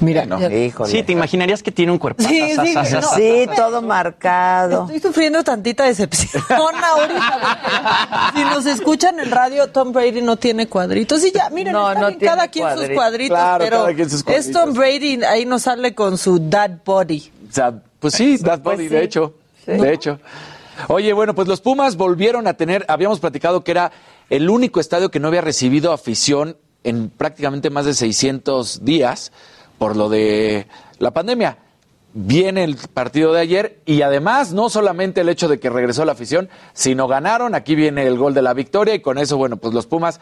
Mira, No. Híjole. Sí, te imaginarías que tiene un cuerpo. Sí, sí, no. Sí, todo marcado. Estoy sufriendo tantita decepción ahorita. Si nos escuchan en radio, Tom Brady no tiene cuadritos. Y ya, miren, No, está no bien, tiene cada quien sus cuadritos. cuadritos, Claro, pero cada quien sus es cuadritos. Tom Brady, ahí nos sale con su dad body. O sea, pues sí, Dad Pues Body, sí. de hecho. Sí. De hecho. Oye, bueno, pues los Pumas volvieron a tener, habíamos platicado que era el único estadio que no había recibido afición en prácticamente más de 600 días por lo de la pandemia. Viene el partido de ayer y además no solamente el hecho de que regresó la afición, sino ganaron. Aquí viene el gol de la victoria y con eso, bueno, pues los Pumas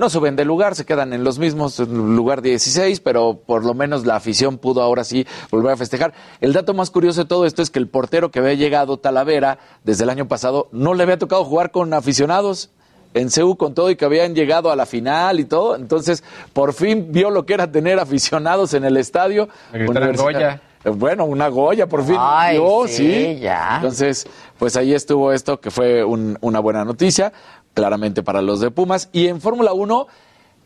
no suben de lugar, se quedan en los mismos, en lugar 16, pero por lo menos la afición pudo ahora sí volver a festejar. El dato más curioso de todo esto es que el portero que había llegado, Talavera, desde el año pasado, no le había tocado jugar con aficionados en CEU con todo y que habían llegado a la final y todo. Entonces, por fin vio lo que era tener aficionados en el estadio. Goya. Bueno, una Goya, por fin. Ay, vio, sí, sí. ya. Entonces, pues ahí estuvo esto, que fue un- una buena noticia, claramente para los de Pumas. Y en Fórmula 1,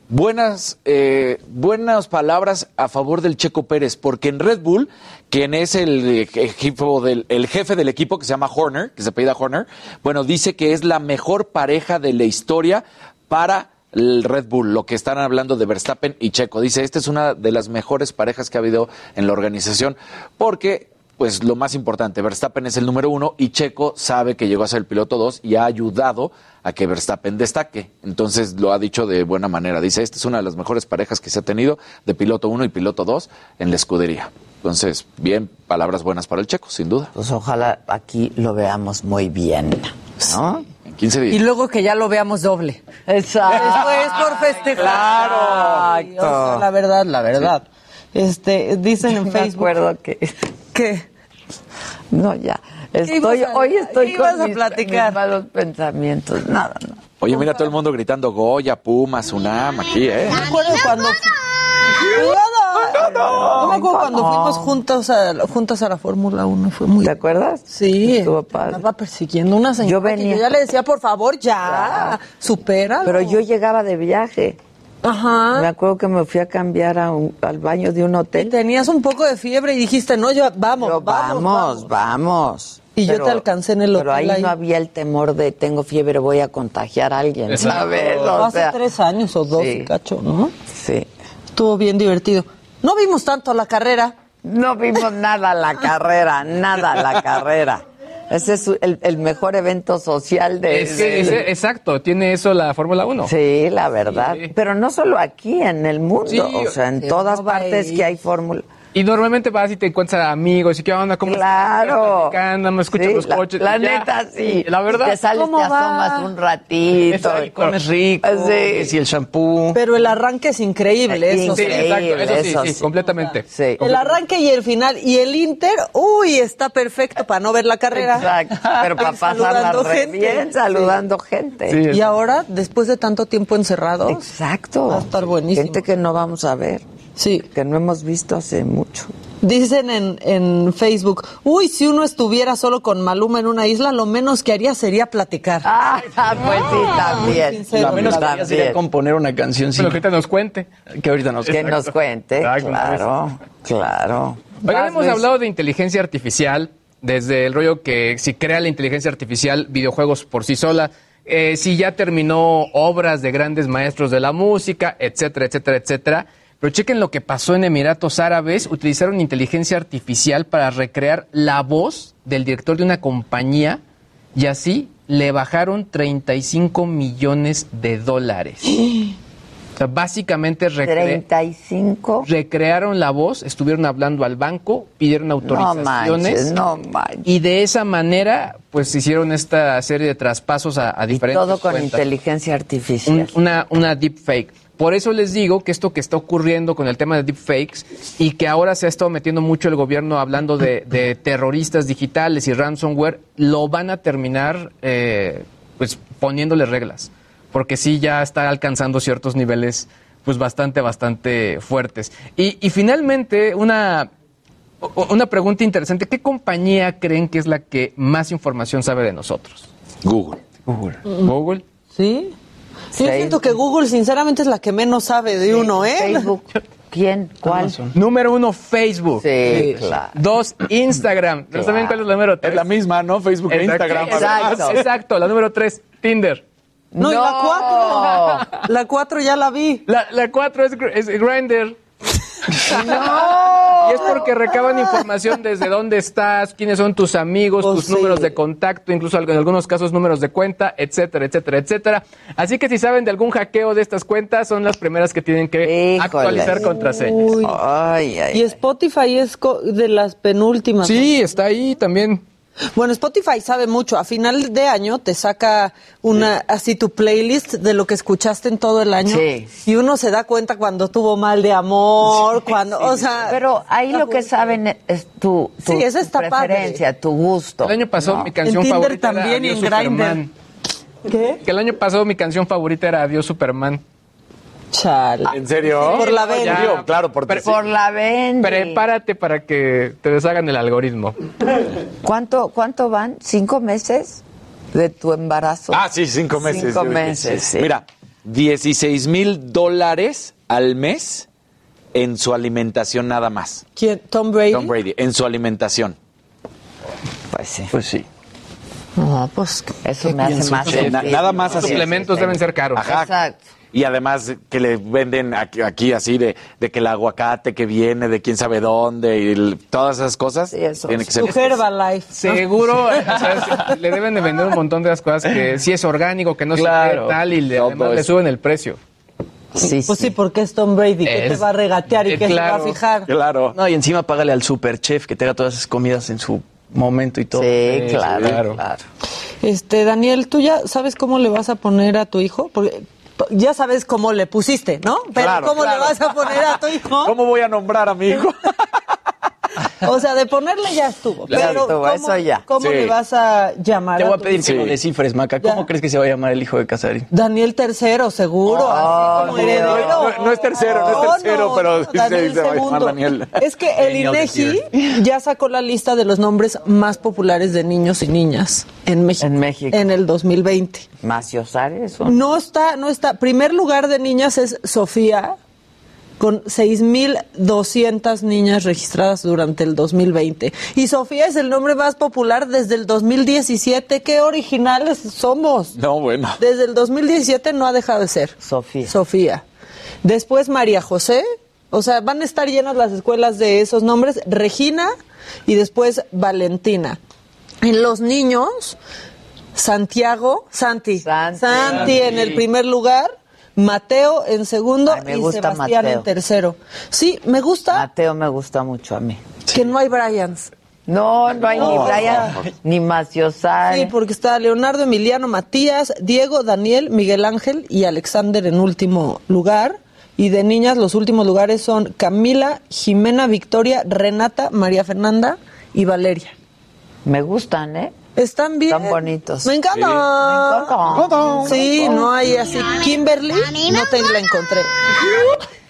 buenas, eh, buenas palabras a favor del Checo Pérez, porque en Red Bull, quien es el, eh, del, el jefe del equipo, que se llama Horner, que se apellida Horner, bueno, dice que es la mejor pareja de la historia para el Red Bull, lo que están hablando de Verstappen y Checo. Dice, esta es una de las mejores parejas que ha habido en la organización, porque, pues lo más importante, Verstappen es el número uno y Checo sabe que llegó a ser el piloto dos y ha ayudado a que Verstappen destaque. Entonces lo ha dicho de buena manera. Dice, esta es una de las mejores parejas que se ha tenido de piloto uno y piloto dos en la escudería. Entonces, bien, palabras buenas para el Checo, sin duda. Pues ojalá aquí lo veamos muy bien, ¿no? En 15 días. Y luego que ya lo veamos doble. Exacto. Después por festejar. Ay, o sea, Exacto. la verdad, la verdad. Este, dicen en Me Facebook acuerdo que... que No, ya. Estoy, ibas a- hoy estoy qué ibas con a mis, platicar? mis malos pensamientos. Nada, no. Oye, mira todo el mundo gritando Goya, Pumas, Unam, aquí, ¿eh? me acuerdo cuando Cuidado. No me acuerdo cuando no. fuimos juntos a, juntas a la Fórmula 1, fue muy ¿Te acuerdas? Sí, Estuvo padre. estaba persiguiendo una señora Yo que venía- yo ya le decía, por favor, ya, supera. Pero yo llegaba de viaje. Me Ajá. acuerdo que me fui a cambiar a un- al baño de un Y hotel. tenías un poco de fiebre y dijiste, no, yo, vamos, Pero vamos, vamos, vamos. Y yo te alcancé en el Pero hotel ahí, ahí. no había el temor de tengo fiebre, voy a contagiar a alguien. ¿sabes? O Hace sea, tres años o dos, sí. cacho, ¿no? Sí. Estuvo bien divertido. No vimos tanto la carrera. No vimos nada la carrera, nada la carrera. Ese es el, el mejor evento social de... Ese- exacto, tiene eso la Fórmula 1. Sí, la verdad. Pero no solo aquí, en el mundo. Sí, o sea, en todas partes ahí. que hay fórmula. Y normalmente vas y te encuentras amigos y qué onda, cómo Claro. están, no escuchas Sí, los la- coches. La, y ya. neta, sí. La verdad. Te sales, te asomas un ratito. Exacto. y Comes rico, Sí. si el shampoo. Pero el arranque es increíble, eso Sí, sí. exacto, eso sí, eso sí, sí. completamente. Sí. El arranque y el final. Y el Inter, uy, está perfecto para no ver la carrera. Exacto. Pero para Y pasarla saludando re gente. bien, saludando gente. Sí, Y ahora, después de tanto tiempo encerrados, Exacto. Va a estar buenísimo. Gente que no vamos a ver, sí. que no hemos visto hace mucho. Dicen en, en Facebook, uy, si uno estuviera solo con Maluma en una isla, lo menos que haría sería platicar. Ah, pues sí, también. sincero. Lo menos que haría sería También. componer una canción Pero que ahorita nos cuente. que ahorita nos Que nos cuente, Exacto. claro, claro. Oigan, hemos hablado de inteligencia artificial, desde el rollo que si crea la inteligencia artificial videojuegos por sí sola, eh, si ya terminó obras de grandes maestros de la música, etcétera, etcétera, etcétera. Pero chequen lo que pasó en Emiratos Árabes. Utilizaron inteligencia artificial para recrear la voz del director de una compañía y así le bajaron 35 millones de dólares. O sea, básicamente recre- 35. recrearon la voz, estuvieron hablando al banco, pidieron No autorizaciones. manches, no manches. Y de esa manera, pues hicieron esta serie de traspasos a, a diferentes Todo con cuentas. inteligencia artificial. Un- una, una deepfake. Por eso les digo que esto que está ocurriendo con el tema de deepfakes y que ahora se ha estado metiendo mucho el gobierno hablando de, de terroristas digitales y ransomware, lo van a terminar eh, pues poniéndole reglas. Porque sí ya está alcanzando ciertos niveles pues bastante, bastante fuertes. Y, y finalmente, una, una pregunta interesante. ¿Qué compañía creen que es la que más información sabe de nosotros? Google. Google. Google. ¿Sí? Yo Facebook. siento que Google, sinceramente, es la que menos sabe de uno, ¿eh? Facebook. ¿Quién? ¿Cuál? Número uno, Facebook. Sí, claro. Dos, Instagram. ¿No saben cuál es la número tres? Es la misma, ¿no? Facebook e. Instagram. Exacto. además. Exacto. La número tres, Tinder. No, y la cuatro. La cuatro ya la vi. La, la cuatro es, Gr- es Grindr. No. Y es porque recaban información desde dónde estás, quiénes son tus amigos, Pues tus sí. números de contacto, incluso en algunos casos números de cuenta, etcétera, etcétera, etcétera. Así que si saben de algún hackeo de estas cuentas, son las primeras que tienen que Híjole. actualizar contraseñas. Ay, ay. Y Spotify es co- de las penúltimas. Sí, está ahí también. Bueno, Spotify sabe mucho. A final de año te saca una así tu playlist de lo que escuchaste en todo el año. Sí. Y uno se da cuenta cuando tuvo mal de amor, cuando, o sea. Pero ahí lo que saben es tu, tu, Sí, eso tu preferencia, tu gusto. El año pasado ¿no? mi canción En favorita también era Adiós en Grindr. Superman. ¿Qué? Que el año pasado mi canción favorita era Adiós Superman. Chale. ¿En serio? Por la venta. digo, claro, porque Pero- sí. Por la venta. Prepárate para que te deshagan el algoritmo. ¿Cuánto, ¿Cuánto van? ¿Cinco meses de tu embarazo? Ah, sí, cinco meses. Cinco meses, sí. Mira, 16 mil dólares al mes en su alimentación nada más. ¿Quién? Tom Brady. Tom Brady, en su alimentación. Pues sí. Pues sí. No, pues. Eso me hace más Sí, nada más Los así. suplementos deben ser caros. Ajá. Exacto. Y además que le venden aquí, aquí así de, de que el aguacate que viene de quién sabe dónde y el- todas esas cosas. Sí, eso. Tiene que ser. Herbalife. Seguro, o sea, le deben de vender un montón de las cosas que sí es orgánico, que no Claro. qué tal, y le, además le suben el precio. Sí, Pues sí, sí. porque es Tom Brady. ¿Qué te va a regatear y qué se va a fijar? Claro. No, y encima págale al super chef que te haga todas esas comidas en su momento y todo. Sí, Sí, claro, claro. claro. Este, Daniel, ¿tú ya sabes cómo le vas a poner a tu hijo? Porque ya sabes cómo le pusiste, ¿no? Pero Claro, ¿cómo claro. le vas a poner a tu hijo? ¿Cómo voy a nombrar a mi hijo? O sea, de ponerle ya estuvo. Ya pero estuvo, ¿cómo, eso ya. ¿Cómo Sí. le vas a llamar? Te voy a tu pedir que lo descifres, Maca. ¿Cómo Ya. crees que se va a llamar el hijo de Casarín? Daniel tercero, seguro, así como heredero. No, no es tercero, no es tercero, pero sí se Daniel dice, va a llamar segundo. Daniel. Es que el INEGI ya sacó la lista de los nombres más populares de niños y niñas en México. En México. En el 2020. Macio Sares. ¿o? No está, no está. Primer lugar de niñas es Sofía, con 6.200 niñas registradas durante el 2020. Y Sofía es el nombre más popular desde el 2017. ¡Qué originales somos! No, bueno. Desde el 2017 no ha dejado de ser. Sofía. Sofía. Después María José. O sea, van a estar llenas las escuelas de esos nombres. Regina y después Valentina. En los niños, Santiago, Santi, Santi, en el primer lugar, Mateo en segundo Ay, me y gusta Sebastián Mateo. en tercero. Sí, me gusta Mateo me gusta mucho a mí. que no hay Bryans. No, no hay ni No. Brian ni Maciosal. Sí, porque está Leonardo, Emiliano, Matías, Diego, Daniel, Miguel Ángel y Alexander en último lugar. Y de niñas, los últimos lugares son Camila, Jimena, Victoria, Renata, María Fernanda y Valeria. Me gustan, ¿eh? Están bien. Están bonitos. Me encanta. Me encanta. Sí, no hay así. Kimberly, no te la encontré.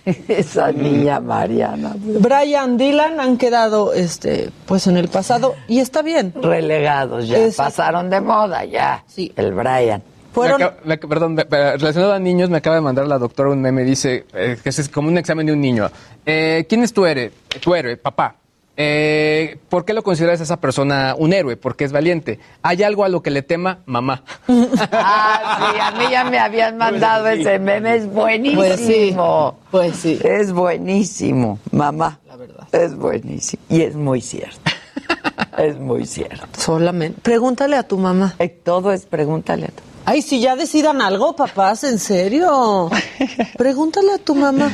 Esa niña Mariana. Brian, Dylan han quedado este, pues en el pasado y está bien. Relegados ya. Pasaron de moda ya. El Brian. Fueron- Me acaba- me- perdón, me- relacionado a niños, me acaba de mandar la doctora un meme, dice eh, que es como un examen de un niño. Eh, ¿Quién es tu héroe? Tu héroe, papá. Eh, ¿Por qué lo consideras a esa persona un héroe? Porque es valiente. ¿Hay algo a lo que le tema? Mamá. Ah, sí, a mí ya me habían mandado ese meme, es buenísimo. Pues sí. Es buenísimo, mamá. La verdad. Es buenísimo. Y es muy cierto. es muy cierto. Solamente. Pregúntale a tu mamá. Eh, Todo es pregúntale a tu Ay, si ya decidan algo, papás, en serio. Pregúntale a tu mamá.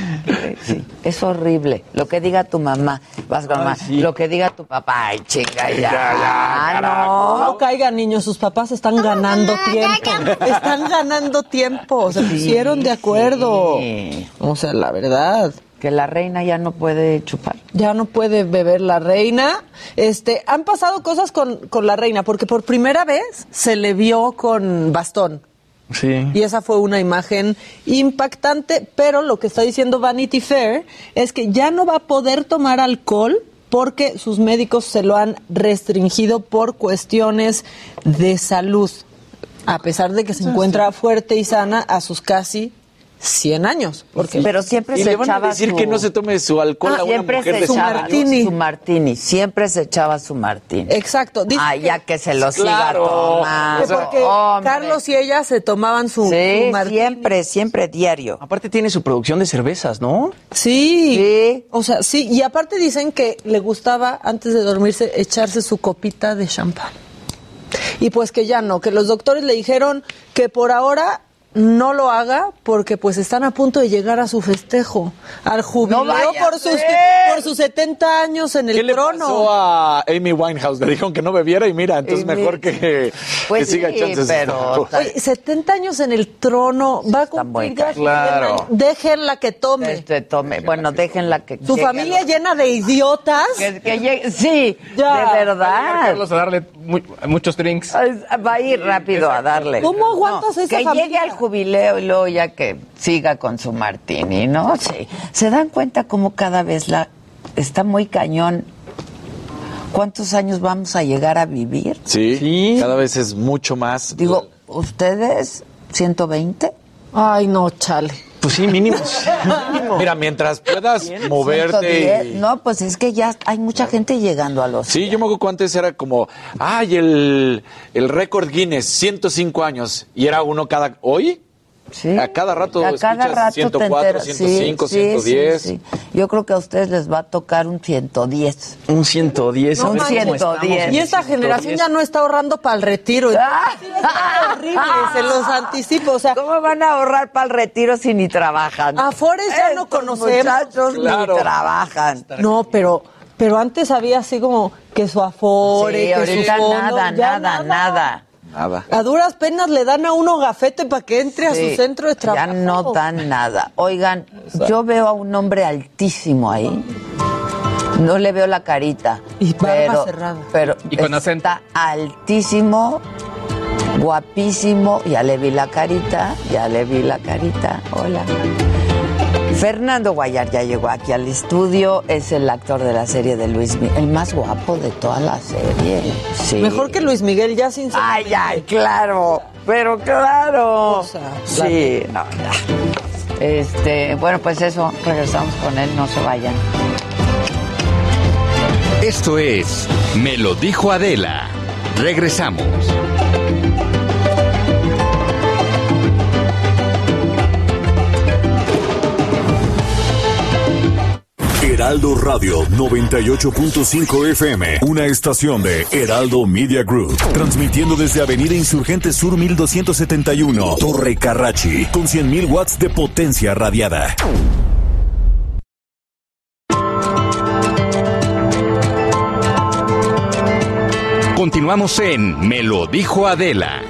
Sí, es horrible. Lo que diga tu mamá, vas con mamá. Lo que diga tu papá, ay, chinga, ya. Ah, no. No caigan, niños, sus papás están ganando tiempo. Estestán ganando tiempo. Se pusieron de acuerdo. Sí. O sea, la verdad. Que la reina ya no puede chupar. Ya no puede beber la reina. Este, han pasado cosas con, con la reina, porque por primera vez se le vio con bastón. Sí. Y esa fue una imagen impactante, pero lo que está diciendo Vanity Fair es que ya no va a poder tomar alcohol porque sus médicos se lo han restringido por cuestiones de salud, a pesar de que se encuentra fuerte y sana a sus casi 100 años. Porque Pero siempre Y se le van a echaba decir su... que no se tome su alcohol Ah, a una Siempre mujer se de su martini. su martini. Siempre se echaba su martini. Exacto. Dice Ah, ya que se lo Claro. siga tomando. que porque Hombre. Carlos y ella se tomaban su, Sí, su martini. siempre, siempre diario. Aparte tiene su producción de cervezas, ¿no? Sí. Sí. O sea, sí. Y aparte dicen que le gustaba, antes de dormirse, echarse su copita de champán. Y pues que ya no, que los doctores le dijeron que por ahora no lo haga porque pues están a punto de llegar a su festejo, al jubileo vaya por sus por sus 70 años en el ¿Qué le trono. pasó a Amy Winehouse? Le dijeron que no bebiera y mira, entonces Y mi- mejor que, Pues que siga sí, echándose su pero. Oye, 70 años en el trono, va a cumplir ya Claro. 100 años. Déjenla que tome. Este, tome. Bueno, déjenla que Su familia los- llena de idiotas. Que, que llegue- sí, Ya. de verdad. Carlos a darle mu- muchos drinks. Va a ir rápido a darle. ¿Cómo aguantas esa Que familia? llegue al jubileo y luego ya que siga con su martini, ¿no? Sí. ¿Se dan cuenta cómo cada vez la está muy cañón? ¿Cuántos años vamos a llegar a vivir? Sí, Sí. cada vez es mucho más. Digo, ¿ustedes 120? Ay, no, chale. Pues sí, mínimo. Mira, mientras puedas moverte. 110. y- No, pues es que ya hay mucha gente llegando a los Sí, yo me acuerdo que antes era como, ay, el, el récord Guinness, 105 años, y era uno cada. ¿Hoy? Sí. A cada rato A cada rato 104, te enteras. 105, Sí, sí, 110. sí, sí. Yo creo que a ustedes les va a tocar un 110. Un 110. a Un ver cómo 110. estamos. Y esta generación ya no está ahorrando para el retiro. Ah. Sí, es horrible, se los anticipo. O sea, ¿Cómo van a ahorrar para el retiro si ni trabajan? A Forrest ya no conocemos. muchachos Claro. ni trabajan. no, pero pero antes había así como que su afore, Sí, que ahorita su fondo, nada, ya nada, nada. Nada. A duras penas le dan a uno gafete para que entre a su centro de trabajo. Ya no dan nada. Oigan, yo veo a un hombre altísimo ahí. No le veo la carita. Y pero, cerrada. Pero Y con acento. está altísimo, guapísimo. Ya le vi la carita, ya le vi la carita. Hola. Fernando Guayar ya llegó aquí al estudio, es el actor de la serie de Luis Miguel, el más guapo de toda la serie. Sí. Mejor que Luis Miguel, ya sin Ay, ay, claro, pero claro. Sí, no, ya. Este, bueno, pues eso, regresamos con él, no se vayan. Esto es Me lo dijo Adela. Regresamos. Heraldo Radio 98.5 FM, una estación de Heraldo Media Group, transmitiendo desde Avenida Insurgente Sur 1271, Torre Carrachi, con 100.000 watts de potencia radiada. Continuamos en Me lo dijo Adela.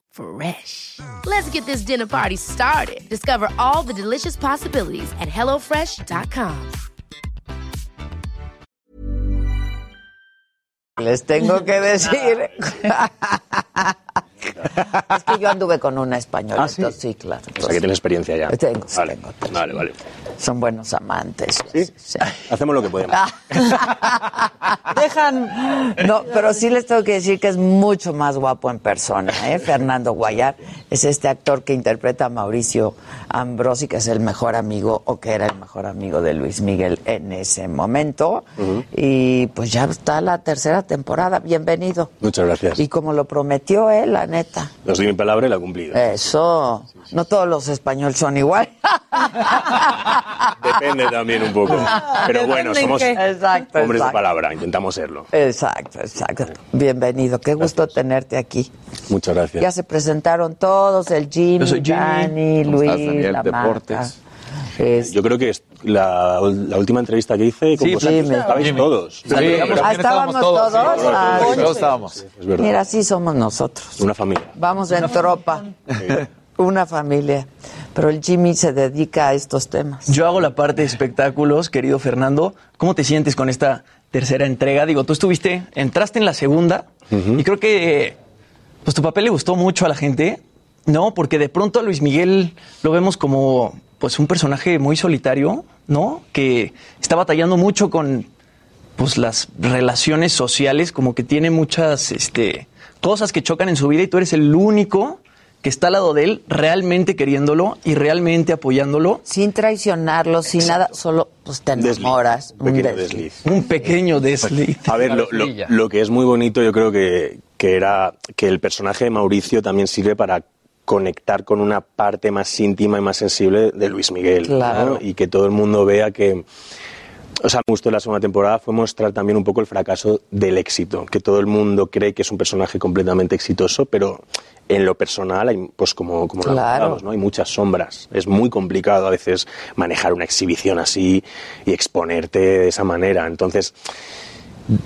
Fresh. Let's get this dinner party started. Discover all the delicious possibilities at hellofresh.com. les tengo que decir. es que yo anduve con una española, ¿Ah, sí? entonces, sí, claro. O sea, que tienes experiencia ya. Tengo, sí, vale. tengo, Vale, vale. Son buenos amantes. ¿Sí? Hacemos lo que podemos. Dejan. No, pero sí les tengo que decir que es mucho más guapo en persona, ¿eh? Fernando Guayar es este actor que interpreta a Mauricio Ambrosi, que es el mejor amigo o que era el mejor amigo de Luis Miguel en ese momento. Y pues ya está la tercera temporada. Bienvenido. Muchas gracias. Y como lo prometió él, la neta. Os doy mi palabra y la he cumplido. Eso. No todos los españoles son igual. Depende también un poco. Pero bueno, somos Exacto, hombres de exacto. palabra, intentamos serlo. Exacto, exacto. Bienvenido. Qué gusto tenerte aquí. Muchas gracias. Ya se presentaron todos, el Jimmy, Jimmy. Dani, ¿Cómo Luis, estás, Daniel? la Deportes. Marta. Yo creo que es la, la última entrevista que hice con Sí, estabais Jimmy. todos. Sí, Ah, estábamos todos. Ah, todos, sí. todos estábamos. Es. Mira, así somos nosotros. Una familia. Vamos en tropa. Una familia. Pero el Jimmy se dedica a estos temas. Yo hago la parte de espectáculos, querido Fernando. ¿Cómo te sientes con esta tercera entrega? Digo, tú estuviste, entraste en la segunda y creo que pues tu papel le gustó mucho a la gente, ¿no? Porque de pronto a Luis Miguel lo vemos como pues un personaje muy solitario, ¿no? Que está batallando mucho con pues las relaciones sociales, como que tiene muchas este, cosas que chocan en su vida y tú eres el único que está al lado de él realmente queriéndolo y realmente apoyándolo. Sin traicionarlo, sin nada, solo pues te enamoras. Un pequeño desliz. Un pequeño desliz. A ver, lo, lo- lo que es muy bonito yo creo que, que era que el personaje de Mauricio también sirve para conectar con una parte más íntima y más sensible de Luis Miguel. ¿no? Claro. Y que todo el mundo vea que... O sea, me gustó la segunda temporada fue mostrar también un poco el fracaso del éxito, que todo el mundo cree que es un personaje completamente exitoso, pero en lo personal hay, pues como, como lo ¿no? hay muchas sombras. Es muy complicado a veces manejar una exhibición así y exponerte de esa manera. Entonces,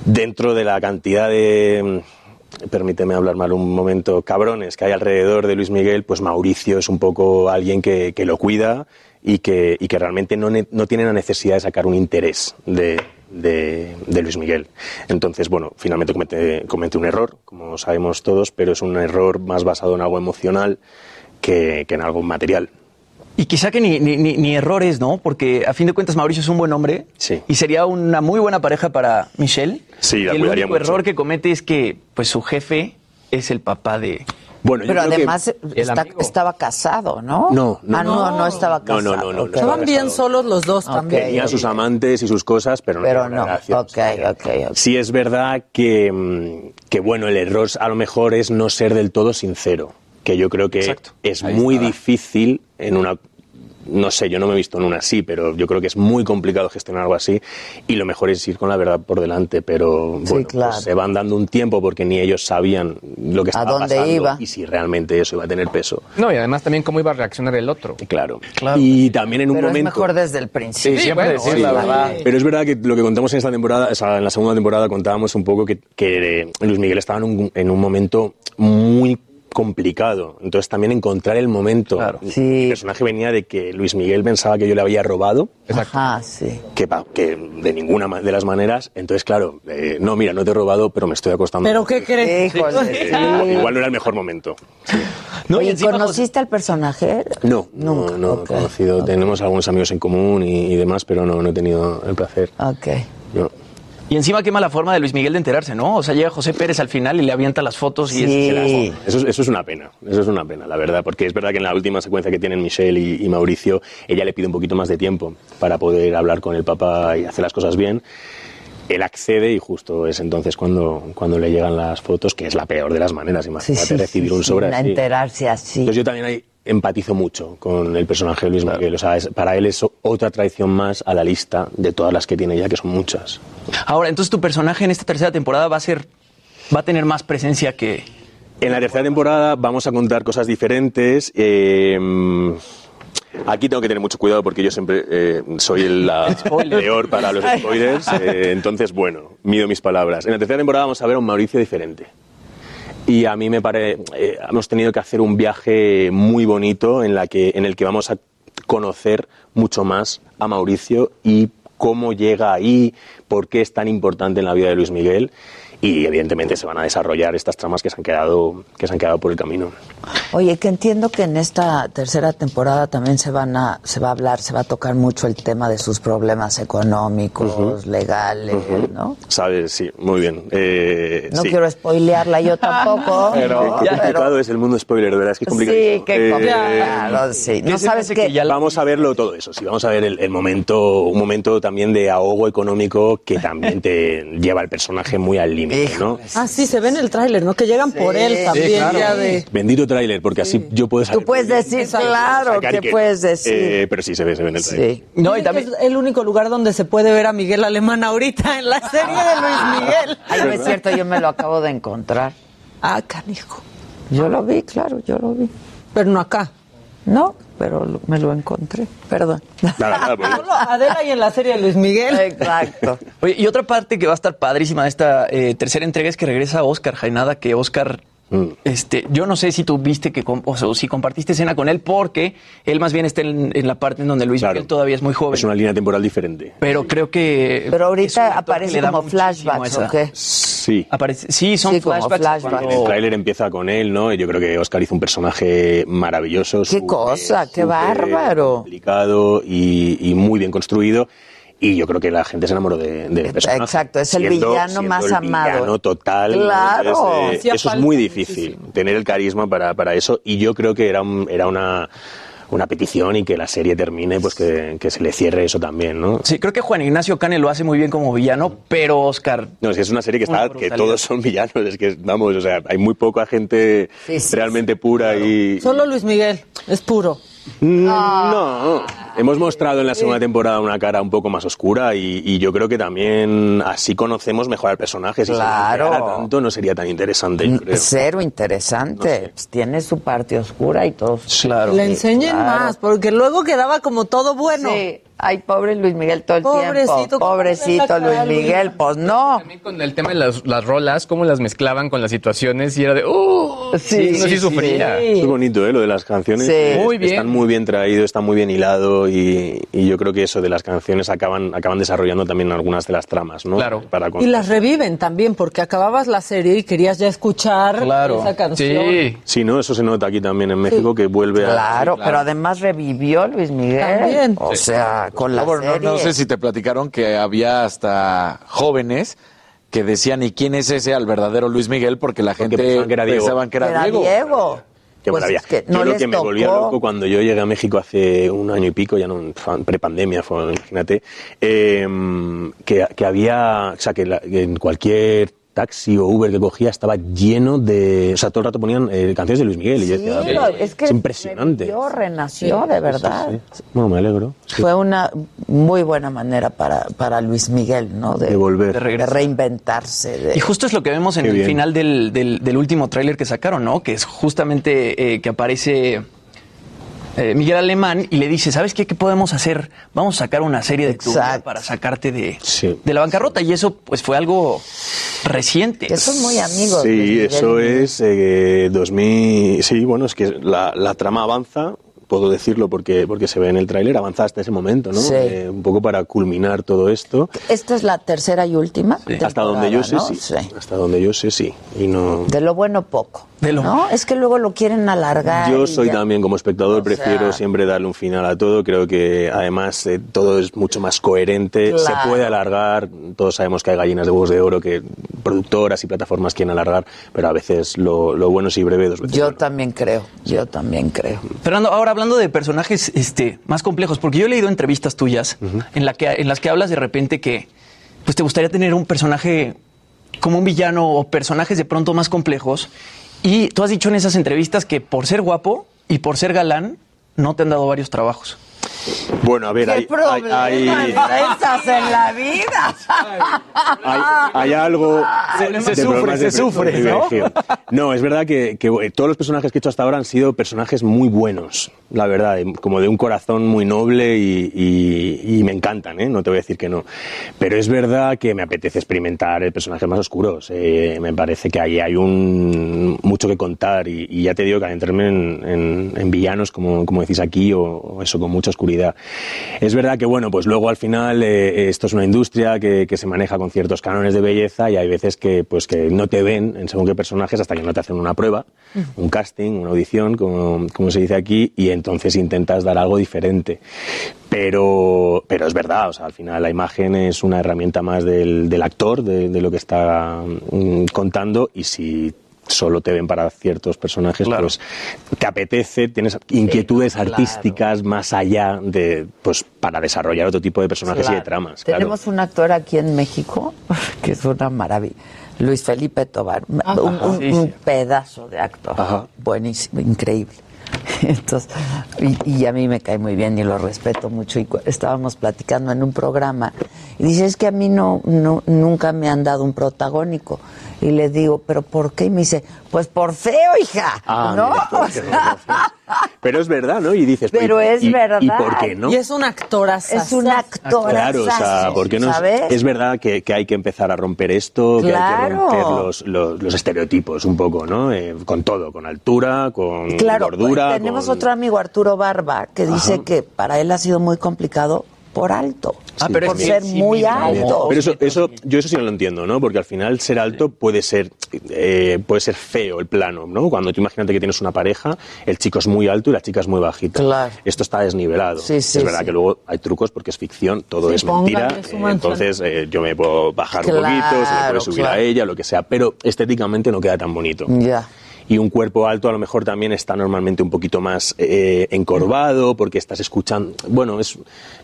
dentro de la cantidad de, mm, permíteme hablar mal un momento, cabrones que hay alrededor de Luis Miguel, pues Mauricio es un poco alguien que, que lo cuida y que, y que realmente no, ne- no tiene la necesidad de sacar un interés de, de- de Luis Miguel. Entonces, bueno, finalmente comete, comete un error, como sabemos todos, pero es un error más basado en algo emocional que, que en algo material. Y quizá que ni, ni, ni- ni errores, ¿no? Porque a fin de cuentas Mauricio es un buen hombre Sí. y sería una muy buena pareja para Michelle. Sí, la y el único mucho. error que comete es que pues su jefe es el papá de... Bueno, Pero además está- estaba casado, ¿no? No, no, Ah, no, no, estaba No, casado. no, no, no, ok. no estaba Estaban bien solos los dos también. Tenía sus amantes y sus cosas, pero no Pero no, una relación. ok, ok, ok. Sí es verdad que, mm, que, bueno, el error a lo mejor es no ser del todo sincero, que yo creo que es Ahí muy está. difícil en una... No sé, yo no me he visto en una así, pero yo creo que es muy complicado gestionar algo así y lo mejor es ir con la verdad por delante, pero bueno, pues claro. se van dando un tiempo porque ni ellos sabían lo que ¿A estaba dónde pasando iba? y si realmente eso iba a tener peso. No, y además también cómo iba a reaccionar el otro. Claro. Y también en un Pero es momento... mejor desde el principio. Sí, siempre bueno, decir la sí. verdad. Pero es verdad que lo que contamos en esta temporada, o sea, en la segunda temporada contábamos un poco que, que Luis Miguel estaba en un, en un momento muy complicado. Entonces también encontrar el momento. El personaje venía de que Luis Miguel pensaba que yo le había robado. Ajá, sí. Que, pa- que de ninguna de las maneras. Entonces, claro, eh, no, mira, no te he robado, pero me estoy acostando. ¿Pero qué crees? Eh, sí. Igual no era el mejor momento. No, Oye, ¿conociste al personaje? No, no, no he conocido. Tenemos algunos amigos en común y, y demás, pero no, no he tenido el placer. Ok. No. Y encima qué mala forma de Luis Miguel de enterarse, ¿no? O sea, llega José Pérez al final y le avienta las fotos y Sí. es- se las- Eso, es- eso es una pena, eso es una pena, la verdad, porque es verdad que en la última secuencia que tienen Michelle y, y Mauricio, ella le pide un poquito más de tiempo para poder hablar con el papá y hacer las cosas bien. Él accede y justo es entonces cuando, cuando le llegan las fotos, que es la peor de las maneras, imagínate recibir un sobre así. enterarse así. Entonces yo también ahí empatizo mucho con el personaje de Luis Miguel, o sea, es- para él es otra traición más a la lista de todas las que tiene ya, que son muchas. Ahora, entonces tu personaje en esta tercera temporada va a ser, va a tener más presencia que... En la tercera temporada vamos a contar cosas diferentes. eh, aquí tengo que tener mucho cuidado porque yo siempre eh, soy el la peor para los spoilers. eh, entonces, bueno, mido mis palabras. En la tercera temporada vamos a ver a un Mauricio diferente. Y a mí me parece, hemos tenido que hacer un viaje muy bonito en, la que, en el que vamos a conocer mucho más a Mauricio y cómo llega ahí, por qué es tan importante en la vida de Luis Miguel. Y evidentemente se van a desarrollar estas tramas que se han quedado, que se han quedado por el camino. Oye, que entiendo que en esta tercera temporada también se van a, se va a hablar, se va a tocar mucho el tema de sus problemas económicos, legales, ¿no? ¿Sabes? Sí, muy bien. Eh, No sí. quiero spoilearla yo tampoco. Pero, qué complicado es el mundo spoiler, de verdad, es que es complicado. Sí, qué complicado, sí. No sabes qué. Vamos a verlo todo eso, sí, vamos a ver el, el momento, un momento también de ahogo económico que también te lleva al personaje muy al límite, ¿no? Ah, sí, se ve en el tráiler, ¿no? Que llegan por él también, ya de... Bendito tráiler, porque así yo puedo saber. Tú puedes decir, claro, ¿qué puedes decir? Eh, pero sí se ve, se ve en el tráiler. No, y también es el único lugar donde se puede ver a Miguel Alemán ahorita en la serie de Luis Miguel. Ay, no es cierto, yo me lo acabo de encontrar. Ah, canijo. Yo lo vi, claro, yo lo vi. Pero no acá. No, pero lo- me lo encontré. Perdón. Nada, nada, pues. Adela y en la serie de Luis Miguel. Exacto. Oye, y otra parte que va a estar padrísima de esta eh, tercera entrega es que regresa Oscar Jainada, que Oscar, Mm. este, yo no sé si tú viste que, o sea, si compartiste escena con él, porque él más bien está en, en la parte en donde Luis Miguel todavía es muy joven. Es una línea temporal diferente. Pero creo que... Pero ahorita aparece como flashbacks, ¿o qué? Sí. Aparece, sí, son Sí, como flashbacks. flashbacks. cuando- El tráiler empieza con él, ¿no? Y yo creo que Oscar hizo un personaje maravilloso. Qué cosa, qué bárbaro. Complicado y, y muy bien construido. Y yo creo que la gente se enamoró de, del personaje. Exacto, es el Siendo- villano siendo más el amado. villano total. ¿no? Claro. Entonces, eh, eso es muy difícil, tener el carisma para, para eso. Y yo creo que era, un- era una, una petición y que la serie termine, pues que, que se le cierre eso también, ¿no? Sí, creo que Juan Ignacio Cane lo hace muy bien como villano, pero Oscar... No, es que es una serie que está, que todos son villanos, es que, vamos, o sea, hay muy poca gente Sí, sí, realmente pura y... Solo Luis Miguel, es puro. Mm, No, hemos mostrado en la segunda temporada una cara un poco más oscura y, y yo creo que también así conocemos mejor al personaje. Si Claro. se tanto no sería tan interesante, yo creo. Cero interesante. Pues tiene su parte oscura y todo. Claro. Le enseñen más, porque luego quedaba como todo bueno. Sí. Ay, pobre Luis Miguel todo el Pobrecito, tiempo. ¿cómo le Pobrecito Luis? Miguel, pues no. También con el tema de las, las rolas, cómo las mezclaban con las situaciones y era de, ¡uh! Sí, uno sí, sí, sufría. Es bonito, ¿eh? Lo de las canciones. Sí. Es- Muy bien. Están muy bien traído, está muy bien hilado y, y yo creo que eso de las canciones acaban, acaban desarrollando también algunas de las tramas, ¿no? Claro. Para Y las reviven también, porque acababas la serie y querías ya escuchar Claro. esa canción. Sí. Sí, ¿no? Eso se nota aquí también en México, que vuelve a... Claro, pero además revivió Luis Miguel. También. O sea, con la No, bueno, no, serie. no sé si te platicaron que había hasta jóvenes que decían, ¿y quién es ese al verdadero Luis Miguel? Porque la gente pensaban que era Diego. pensaban que era, Era Diego. Diego. Qué Pues maravilla. es que Yo no lo les que me volvía tocó. loco cuando yo llegué a México hace un año y pico, ya no, prepandemia imagínate, eh, que, que había, o sea, que, la- que en cualquier taxi o Uber que cogía estaba lleno de, o sea, todo el rato ponían eh, canciones de Luis Miguel y yo Sí, decía, lo- es que es impresionante. renació, de verdad. Sí, sí. Bueno, me alegro. Sí. Fue una muy buena manera para, para Luis Miguel, ¿no? De, De volver. De reinventarse. de- Y justo es lo que vemos en Qué el bien. final del, del- del último tráiler que sacaron, ¿no? Que es justamente eh, que aparece eh, Miguel Alemán y le dice, ¿sabes qué? ¿Qué podemos hacer? Vamos a sacar una serie de tu vida Exacto. para sacarte de, Sí. de la bancarrota. Y eso pues fue algo reciente. que son muy amigos. Sí, Miguel eso es eh, 2000. Sí, bueno, es que la, la trama avanza puedo decirlo porque, porque se ve en el tráiler, avanzada hasta ese momento, ¿no? Sí. Eh, un poco para culminar todo esto. Esta es la tercera y última. Hasta donde yo sé, sí. ¿no? Hasta donde yo sé, sí. Y no... De lo bueno poco. ¿no? Es que luego lo quieren alargar. Yo soy ya. también como espectador, O prefiero sea- siempre darle un final a todo. Creo que además eh, todo es mucho más coherente, Claro. se puede alargar. Todos sabemos que hay gallinas de huevos de oro que productoras y plataformas quieren alargar, pero a veces lo, lo bueno es ir breve dos veces. Yo también creo, yo también creo. Fernando, ahora hablando de personajes este, más complejos, porque yo he leído entrevistas tuyas en, la que, en las que hablas de repente que pues, te gustaría tener un personaje como un villano o personajes de pronto más complejos. Y tú has dicho en esas entrevistas que por ser guapo y por ser galán no te han dado varios trabajos. Bueno, a ver, ¿Qué hay, hay- hay- en la vida? hay, hay algo Se- de se sufre, se sufre, ¿no? No, es verdad que, que, eh, todos los personajes que he hecho hasta ahora han sido personajes muy buenos, la verdad, eh, como de un corazón muy noble y, y- y me encantan, ¿eh? no te voy a decir que no. Pero es verdad que me apetece experimentar personajes más oscuros. eh, me parece que ahí hay un mucho que contar y, y ya te digo que adentrarme en, en- en villanos, como, como decís aquí, o, o eso, con mucha oscuridad. Es verdad que, bueno, pues luego al final eh, esto es una industria que, que se maneja con ciertos cánones de belleza y hay veces que, pues, que no te ven en según qué personajes hasta que no te hacen una prueba, un casting, una audición, como, como se dice aquí, y entonces intentas dar algo diferente. Pero, pero es verdad, o sea, al final la imagen es una herramienta más del, del actor, de, de lo que está mm, contando, y si solo te ven para ciertos personajes, pues te apetece, tienes inquietudes claro. artísticas más allá de, pues, para desarrollar otro tipo de personajes y de Claro. tramas. claro. Tenemos un actor aquí en México que es una maravilla. Luis Felipe Tobar, Ajá. un, un- Sí, un sí. pedazo de actor, buenísimo, increíble. Entonces, y, y a mí me cae muy bien y lo respeto mucho. Y cu- estábamos platicando en un programa y dice, es que a mí no, no nunca me han dado un protagónico. Y le digo, ¿pero por qué? Y me dice, pues por feo, hija. Ah, ¿No? mira, por O qué, sea, Pero es verdad, ¿no? Y dices, Pero ¿y- es y- verdad. ¿Y por qué no? Y es un actor es un actor. Claro, o sea, porque no es, ¿sabes? es verdad que, que hay que empezar a romper esto, que hay que romper los, los, los estereotipos un poco, ¿no? Eh, con todo, con altura, con Claro, gordura. pues, tenemos con- otro amigo, Arturo Barba, que dice Ajá. que para él ha sido muy complicado por alto. Ah, pero por ser sí, muy alto. Pero eso, eso, yo eso sí no lo entiendo, ¿no? Porque al final ser alto puede ser, eh, puede ser feo el plano, ¿no? Cuando tú imagínate que tienes una pareja, el chico es muy alto y la chica es muy bajita. Claro. Esto está desnivelado. Sí, sí, es verdad sí. que luego hay trucos porque es ficción, todo Sí, es mentira. eh, entonces eh, yo me puedo bajar un poquito, se me puede subir claro. a ella, lo que sea. Pero estéticamente no queda tan bonito. Ya. Y un cuerpo alto a lo mejor también está normalmente un poquito más eh, encorvado porque estás escuchando. Bueno, es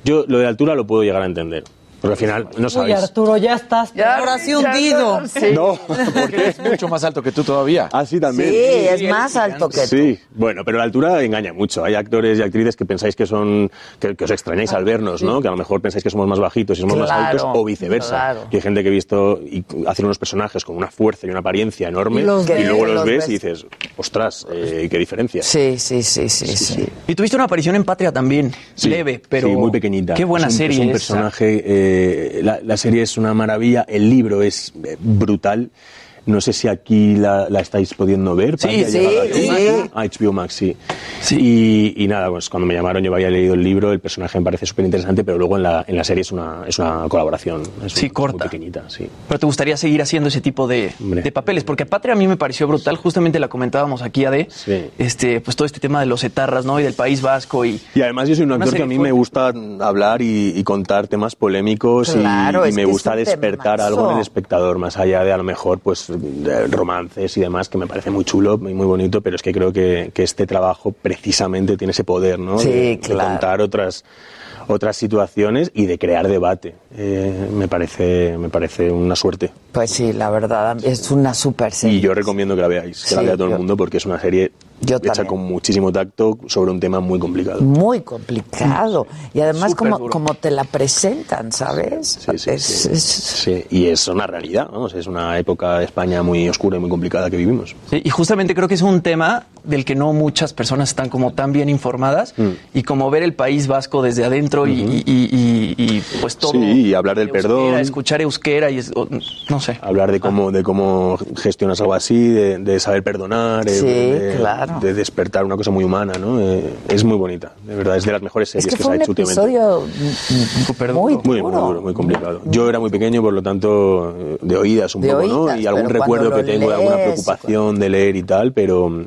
yo lo de altura lo puedo llegar a entender. Porque al final no Uy, sabéis. Arturo, ya estás ahora sí hundido. No, porque es mucho más alto que tú todavía. Ah, sí, también. Sí, es más alto que tú. Sí, bueno, pero la altura engaña mucho. Hay actores y actrices que pensáis que son, que, que os extrañáis al vernos, ¿no? Que a lo mejor pensáis que somos más bajitos y somos más altos, o viceversa. claro. Y hay gente que he visto y hacer unos personajes con una fuerza y una apariencia enorme, Y los luego los, los ves, ves. y dices, ostras, eh, qué diferencia. Sí, sí, sí, sí, sí. Y tuviste una aparición en Patria también, Sí, leve, pero sí, muy pequeñita. Qué buena es un, serie Es un esa. personaje. eh, la, la serie es una maravilla. El libro es eh, brutal. No sé si aquí la, la estáis pudiendo ver. Sí, sí, sí. Ah, HBO Max, sí. Y, y nada, pues cuando me llamaron yo había leído el libro, el personaje me parece súper interesante, pero luego en la, en la serie es una, es una colaboración. Es Sí, muy- corta. Muy pequeñita, sí. Pero te gustaría seguir haciendo ese tipo de, de papeles, porque Patria a mí me pareció brutal, justamente la comentábamos aquí, Ade, Sí. este, pues todo este tema de los etarras, ¿no? Y del País Vasco y... Y además yo soy un actor que a mí fuerte. me gusta hablar y, y contar temas polémicos y- Claro, y, es me gusta despertar temazo. algo en el espectador, más allá de a lo mejor pues romances y demás, que me parece muy chulo y muy bonito, pero es que creo que, que este trabajo precisamente tiene ese poder, ¿no? Sí, de, de claro. contar otras otras situaciones y de crear debate. Eh, me parece me parece una suerte. Pues sí, la verdad, es una super serie. Y yo recomiendo que la veáis, que Sí, la vea todo yo- el mundo porque es una serie Yo hecha también. con muchísimo tacto sobre un tema muy complicado. Muy complicado. Y además, como, duro. como te la presentan, ¿sabes? Sí, sí, Es- sí. es- Sí, y es una realidad, vamos, es una época de España muy oscura y muy complicada que vivimos. Sí, y justamente creo que es un tema del que no muchas personas están como tan bien informadas Mm. y como ver el País Vasco desde adentro y, y- y- y- y, pues todo... Sí, y hablar del euskera, perdón. Escuchar euskera y es- o- no sé. Hablar de cómo, de cómo gestionas algo así, de, de saber perdonar. Sí, de- claro. Claro. de despertar una cosa muy humana, ¿no? Eh, es muy bonita, de verdad, es de las mejores Es series que que, se ha hecho últimamente. episodio muy Muy, muy duro. duro, muy complicado. Yo era muy pequeño, por lo tanto, eh, de oídas un De poco, ¿no? Y algún recuerdo que tengo de alguna preocupación de leer y tal, pero,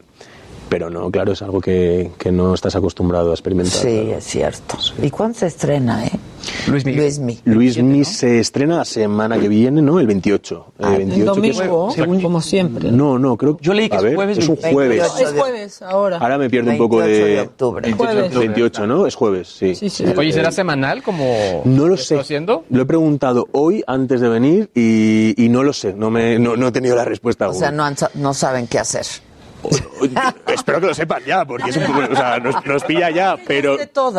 pero no, claro, es algo que, que no estás acostumbrado a experimentar. Sí, claro. es cierto. ¿Y cuándo se estrena, eh? Luis Miguel. Luis Mi. Luis Mi se estrena la semana que viene, ¿no? El 28. Eh, Ah, 28 El que es- domingo, según- como siempre. No, no, creo Yo leí que a es ver, jueves Es un 28. jueves. Es jueves ahora. Ahora me pierdo un poco 28 de. de octubre. 28 de Jueves. 28, ¿no? Es jueves, sí. Sí, sí. Oye, ¿será semanal como No lo sé. haciendo? Lo he preguntado hoy antes de venir y, y no lo sé. No, me, no, no he tenido la respuesta O aún. sea, no, han no saben qué hacer. Espero que lo sepan ya, porque es un poco, o sea, nos, nos pilla ya, pero,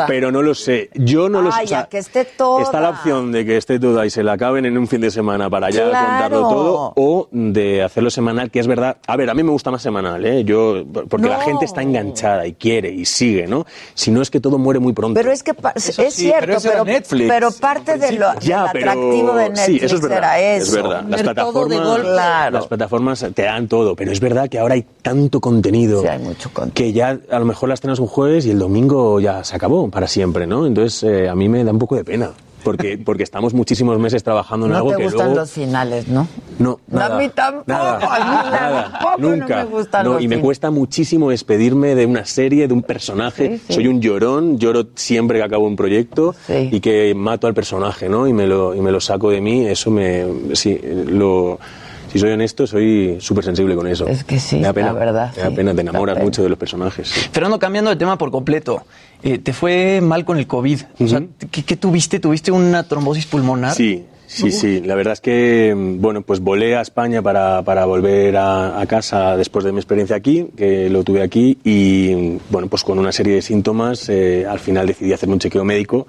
pero no lo sé. Yo no lo sé. O sea, que esté toda. Está la opción de que esté toda y se la acaben en un fin de semana para ya Claro. contarlo todo, o de hacerlo semanal, que es verdad. A ver, a mí me gusta más semanal, ¿eh? Yo, porque la gente está enganchada y quiere y sigue, ¿no? Si no es que todo muere muy pronto. Pero es que pa- es sí, cierto, pero eso Netflix, pero parte de lo, Ya, del pero atractivo de Netflix sí, eso es verdad. era eso. Es verdad. Las Ver todo de plataformas, golpe. Claro. las plataformas te dan todo, pero es verdad que ahora hay tanto contenido Sí, hay mucho contenido. que ya a lo mejor las estrenas un jueves y el domingo ya se acabó para siempre, ¿no? Entonces eh, a mí me da un poco de pena. Porque, porque estamos muchísimos meses trabajando en No algo te que gustan luego... los finales, ¿no? No, No, nada, a mí tampoco, Nada, a mí nada, tampoco no nunca. me gustan No, los y me cuesta muchísimo despedirme de una serie, de un personaje. Sí, sí. Soy un llorón, lloro siempre que acabo un proyecto Sí. y que mato al personaje, ¿no? Y me lo, y me lo saco de mí. Eso me... Sí, lo... Si soy honesto, soy súper sensible con eso. Es que sí, me da pena, la verdad, Me da sí, pena, te enamoras pena. mucho de los personajes. sí. Fernando, cambiando de tema por completo, eh, te fue mal con el COVID. O sea, ¿qué, qué tuviste? ¿Tuviste una trombosis pulmonar? Sí, sí, sí. La verdad es que, mm, bueno, pues volé a España para, para volver a, a casa después de mi experiencia aquí, que lo tuve aquí, y mm, bueno, pues con una serie de síntomas, eh, al final decidí hacer un chequeo médico.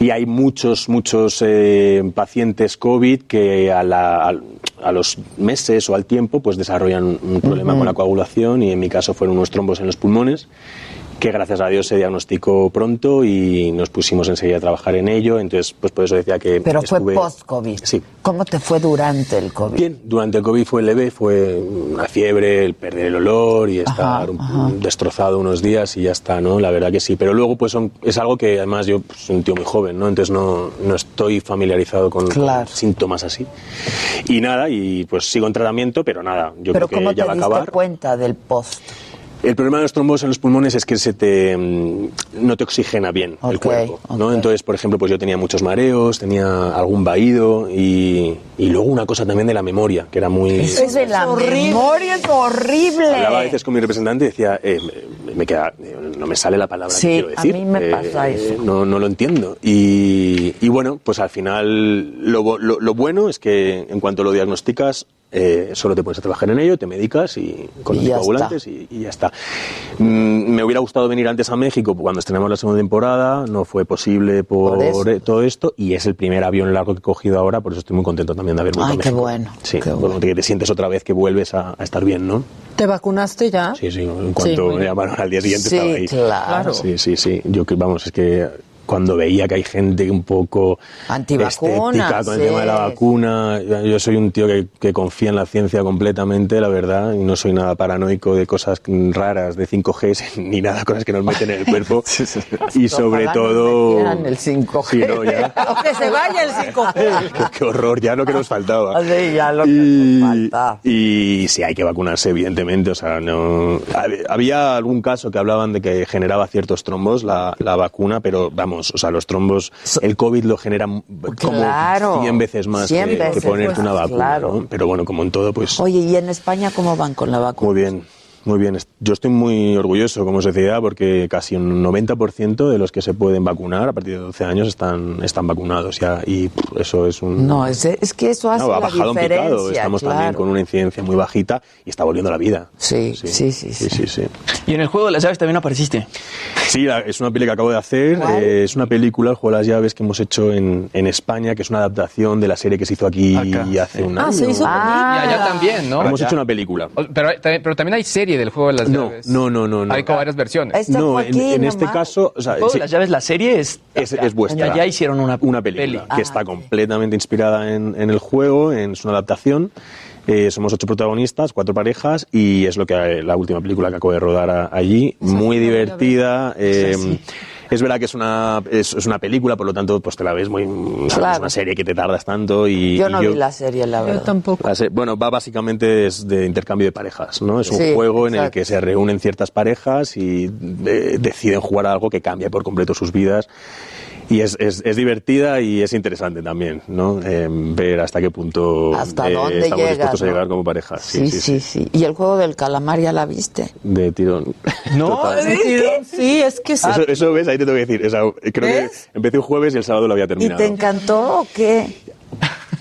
Y hay muchos, muchos eh, pacientes COVID que a, la- al- a los meses o al tiempo pues desarrollan un problema con la coagulación y en mi caso fueron unos trombos en los pulmones que gracias a Dios se diagnosticó pronto y nos pusimos enseguida a trabajar en ello. Entonces, pues por eso decía que. Pero fue post-COVID. Sí. ¿Cómo te fue durante el COVID? Bien, durante el COVID fue leve, fue una fiebre, el perder el olor y estar un- destrozado unos días y ya está, ¿no? La verdad que sí. Pero luego, pues son- es algo que además yo pues, soy un tío muy joven, ¿no? Entonces no, no estoy familiarizado con, síntomas así. Y nada, y pues sigo en tratamiento, pero nada, yo Pero creo ¿cómo que ya te va a diste acabar. cuenta del post? El problema de los trombos en los pulmones es que se te mm, no te oxigena bien el cuerpo. Entonces, por ejemplo, pues yo tenía muchos mareos, tenía algún vaído y, y luego una cosa también de la memoria, que era muy Eso de la memoria es horrible. Hablaba a veces con mi representante y decía, eh, me, me queda, eh, no me sale la palabra Sí, que quiero a mí me Eh, pasa eso. No, no lo entiendo. Y, y bueno, pues al final lo, bo- lo- lo bueno es que en cuanto lo diagnosticas, eh, solo te pones a trabajar en ello, te medicas y con los ya coagulantes y, y ya está. Mm, me hubiera gustado venir antes a México cuando estrenamos la segunda temporada, no fue posible por, eh, todo esto y es el primer avión largo que he cogido ahora, por eso estoy muy contento también de haber vuelto Ay, a qué bueno, Sí, qué bueno, que te sientes otra vez que vuelves a, a estar bien, ¿no? ¿Te vacunaste ya? Sí, sí, en cuanto me llamaron al día siguiente Sí, estaba ahí. claro. Sí, sí, sí. Yo que vamos, es que cuando veía que hay gente un poco Antivacuna, escéptica con el sí. tema de la vacuna, yo soy un tío que, que confía en la ciencia completamente, la verdad, y no soy nada paranoico de cosas raras, de 5G, ni nada, cosas que nos meten en el cuerpo. y sobre Ojalá todo... metieran el 5G. Sí, no, ya. O que se vaya el 5G. qué, qué horror, ya lo que nos faltaba. Así, ya lo que y, nos falta. y sí, hay que vacunarse, evidentemente. O sea, no. hab- Había algún caso que hablaban de que generaba ciertos trombos la, la vacuna, pero vamos, o sea, los trombos, el COVID lo genera m- como Claro, 100 veces más 100 que, que veces, ponerte pues, una vacuna. claro. ¿no? Pero bueno, como en todo, pues. Oye, ¿y en España cómo van con la vacuna? Muy bien, muy bien. Yo estoy muy orgulloso como sociedad porque casi un 90% de los que se pueden vacunar a partir de 12 años están, están vacunados ya y pff, eso es un... No, es, es que eso hace No, ha la bajado un diferencia. picado. Estamos también claro. con una incidencia muy bajita y está volviendo a la vida. Sí, sí, sí, sí. sí, sí, sí. Y en el juego de las llaves también apareciste. Sí, la- es una peli que acabo de hacer. Eh, es una película, El juego de las llaves, que hemos hecho en, en España, que es una adaptación de la serie que se hizo aquí Acá, hace un Ah, año. se hizo Y allá también, ¿no? Hemos Allá. hecho una película. O- Pero, también- pero también hay serie del juego de las No, llaves. no, no, no. no. Hay como varias versiones. No, en, aquí en este caso, o sea, El juego sí, de las llaves, la serie es. es, es vuestra. Ya, hicieron una, una película peli. que está completamente inspirada en, en el juego, en, es una adaptación. Eh, somos ocho protagonistas, cuatro parejas, y es lo que la última película que acabo de rodar a- allí. Muy divertida. eh, es verdad que es una, es, es una película, por lo tanto, pues te la ves muy. no Es Claro. una serie que te tardas tanto y. Yo y no vi la serie, la verdad. tampoco. la se- Bueno, va básicamente es de intercambio de parejas, ¿no? Es un Sí, juego en el que se reúnen ciertas parejas y eh, deciden jugar a algo que cambia por completo sus vidas. Y es, es, es divertida y es interesante también, ¿no? Eh, ver hasta qué punto Hasta eh, dónde estamos llegas, dispuestos a llegar como pareja. Sí, sí, sí, ¿Y el juego del calamar ya la viste? De tirón. No, Total. Sí, es que sí. Eso, eso ves, ahí te tengo que decir. O sea, creo ¿Ves? que empecé un jueves y el sábado lo había ¿Y terminado. te encantó o qué?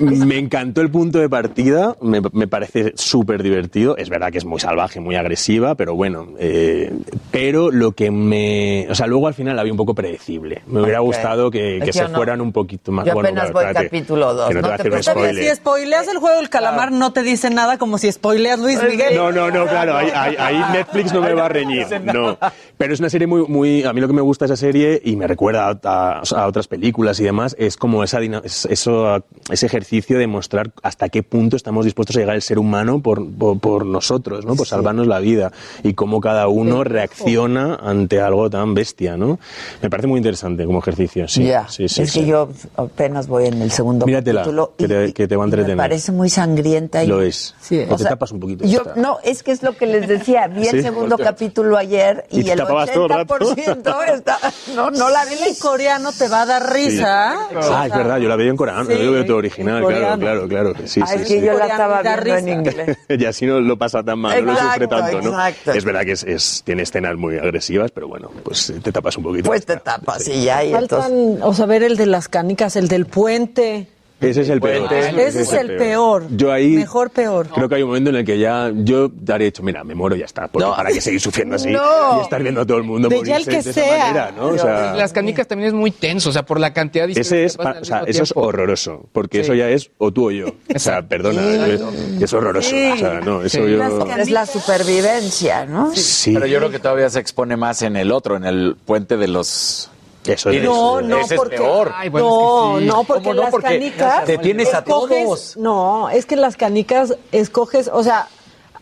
Me encantó el punto de partida, me, me parece súper divertido. Es verdad que es muy salvaje, muy agresiva, pero bueno. eh, pero lo que me. O sea, luego al final la vi un poco predecible. Me hubiera Ok. gustado que, que se no. fueran un poquito más. Yo bueno, apenas claro, voy espérate, capítulo dos, que no, no te te spoiler. si spoileas el juego del calamar, no te dice nada como si spoileas Luis Miguel. No, no, no, claro, ahí, ahí- ahí Netflix no me va a reñir, no. Pero es una serie muy, muy, a mí lo que me gusta de esa serie y me recuerda a, a- a otras películas y demás, es como esa, eso, ese ejercicio de mostrar hasta qué punto estamos dispuestos a llegar el ser humano por, por, por nosotros, ¿no? Por salvarnos la vida y cómo cada uno reacciona ante algo tan bestia, ¿no? Me parece muy interesante como ejercicio, sí. ya, sí, sí, es sí. que yo apenas voy en el segundo Míratela, capítulo. que te, que te va a Me entretener. parece muy sangrienta. Y, Lo es. Sí, O o te sea, tapas un poquito. Yo, no, es que es lo que les decía. Vi el Sí, segundo capítulo ayer y, Y el tapabas todo el rato. 80% está, no, no la vi. En coreano te va a dar risa. Ah, es verdad, yo la veo en coreano, Sí, yo veo todo original, claro, coreano. claro, claro. Sí, Ah, sí, es sí. yo la estaba viendo en inglés. y así no lo pasa tan mal, no lo sufre Exacto, tanto, ¿no? exacto. Es verdad que es, es- tiene escenas muy agresivas, pero bueno, pues te tapas un poquito. Pues te tapas y ya. Y entonces, Faltan, o sea, ver el de las canicas, el del puente. Ese es el peor. Ese es el peor. Yo ahí Mejor peor. creo que hay un momento en el que ya yo daría hecho, mira, me muero y ya está, porque para qué seguir sufriendo así No. y estar viendo a todo el mundo De morirse ya el que de esa sea. manera, ¿no? O sea, Las canicas también es muy tenso, o sea, por la cantidad de ese es, que pasan o sea, eso es horroroso, porque Sí. eso ya es o tú o yo. O sea, perdona, es, es horroroso. O sea, no, eso Sí. yo... es la supervivencia, ¿no? Sí. Pero yo creo que todavía se expone más en el otro, en el puente de los. Eso es. No, no, Ese es peor. Ay, bueno, no, es que sí. no, porque ¿Cómo no? las Porque canicas te tienes a escoges- todos. No, es que las canicas escoges, o sea,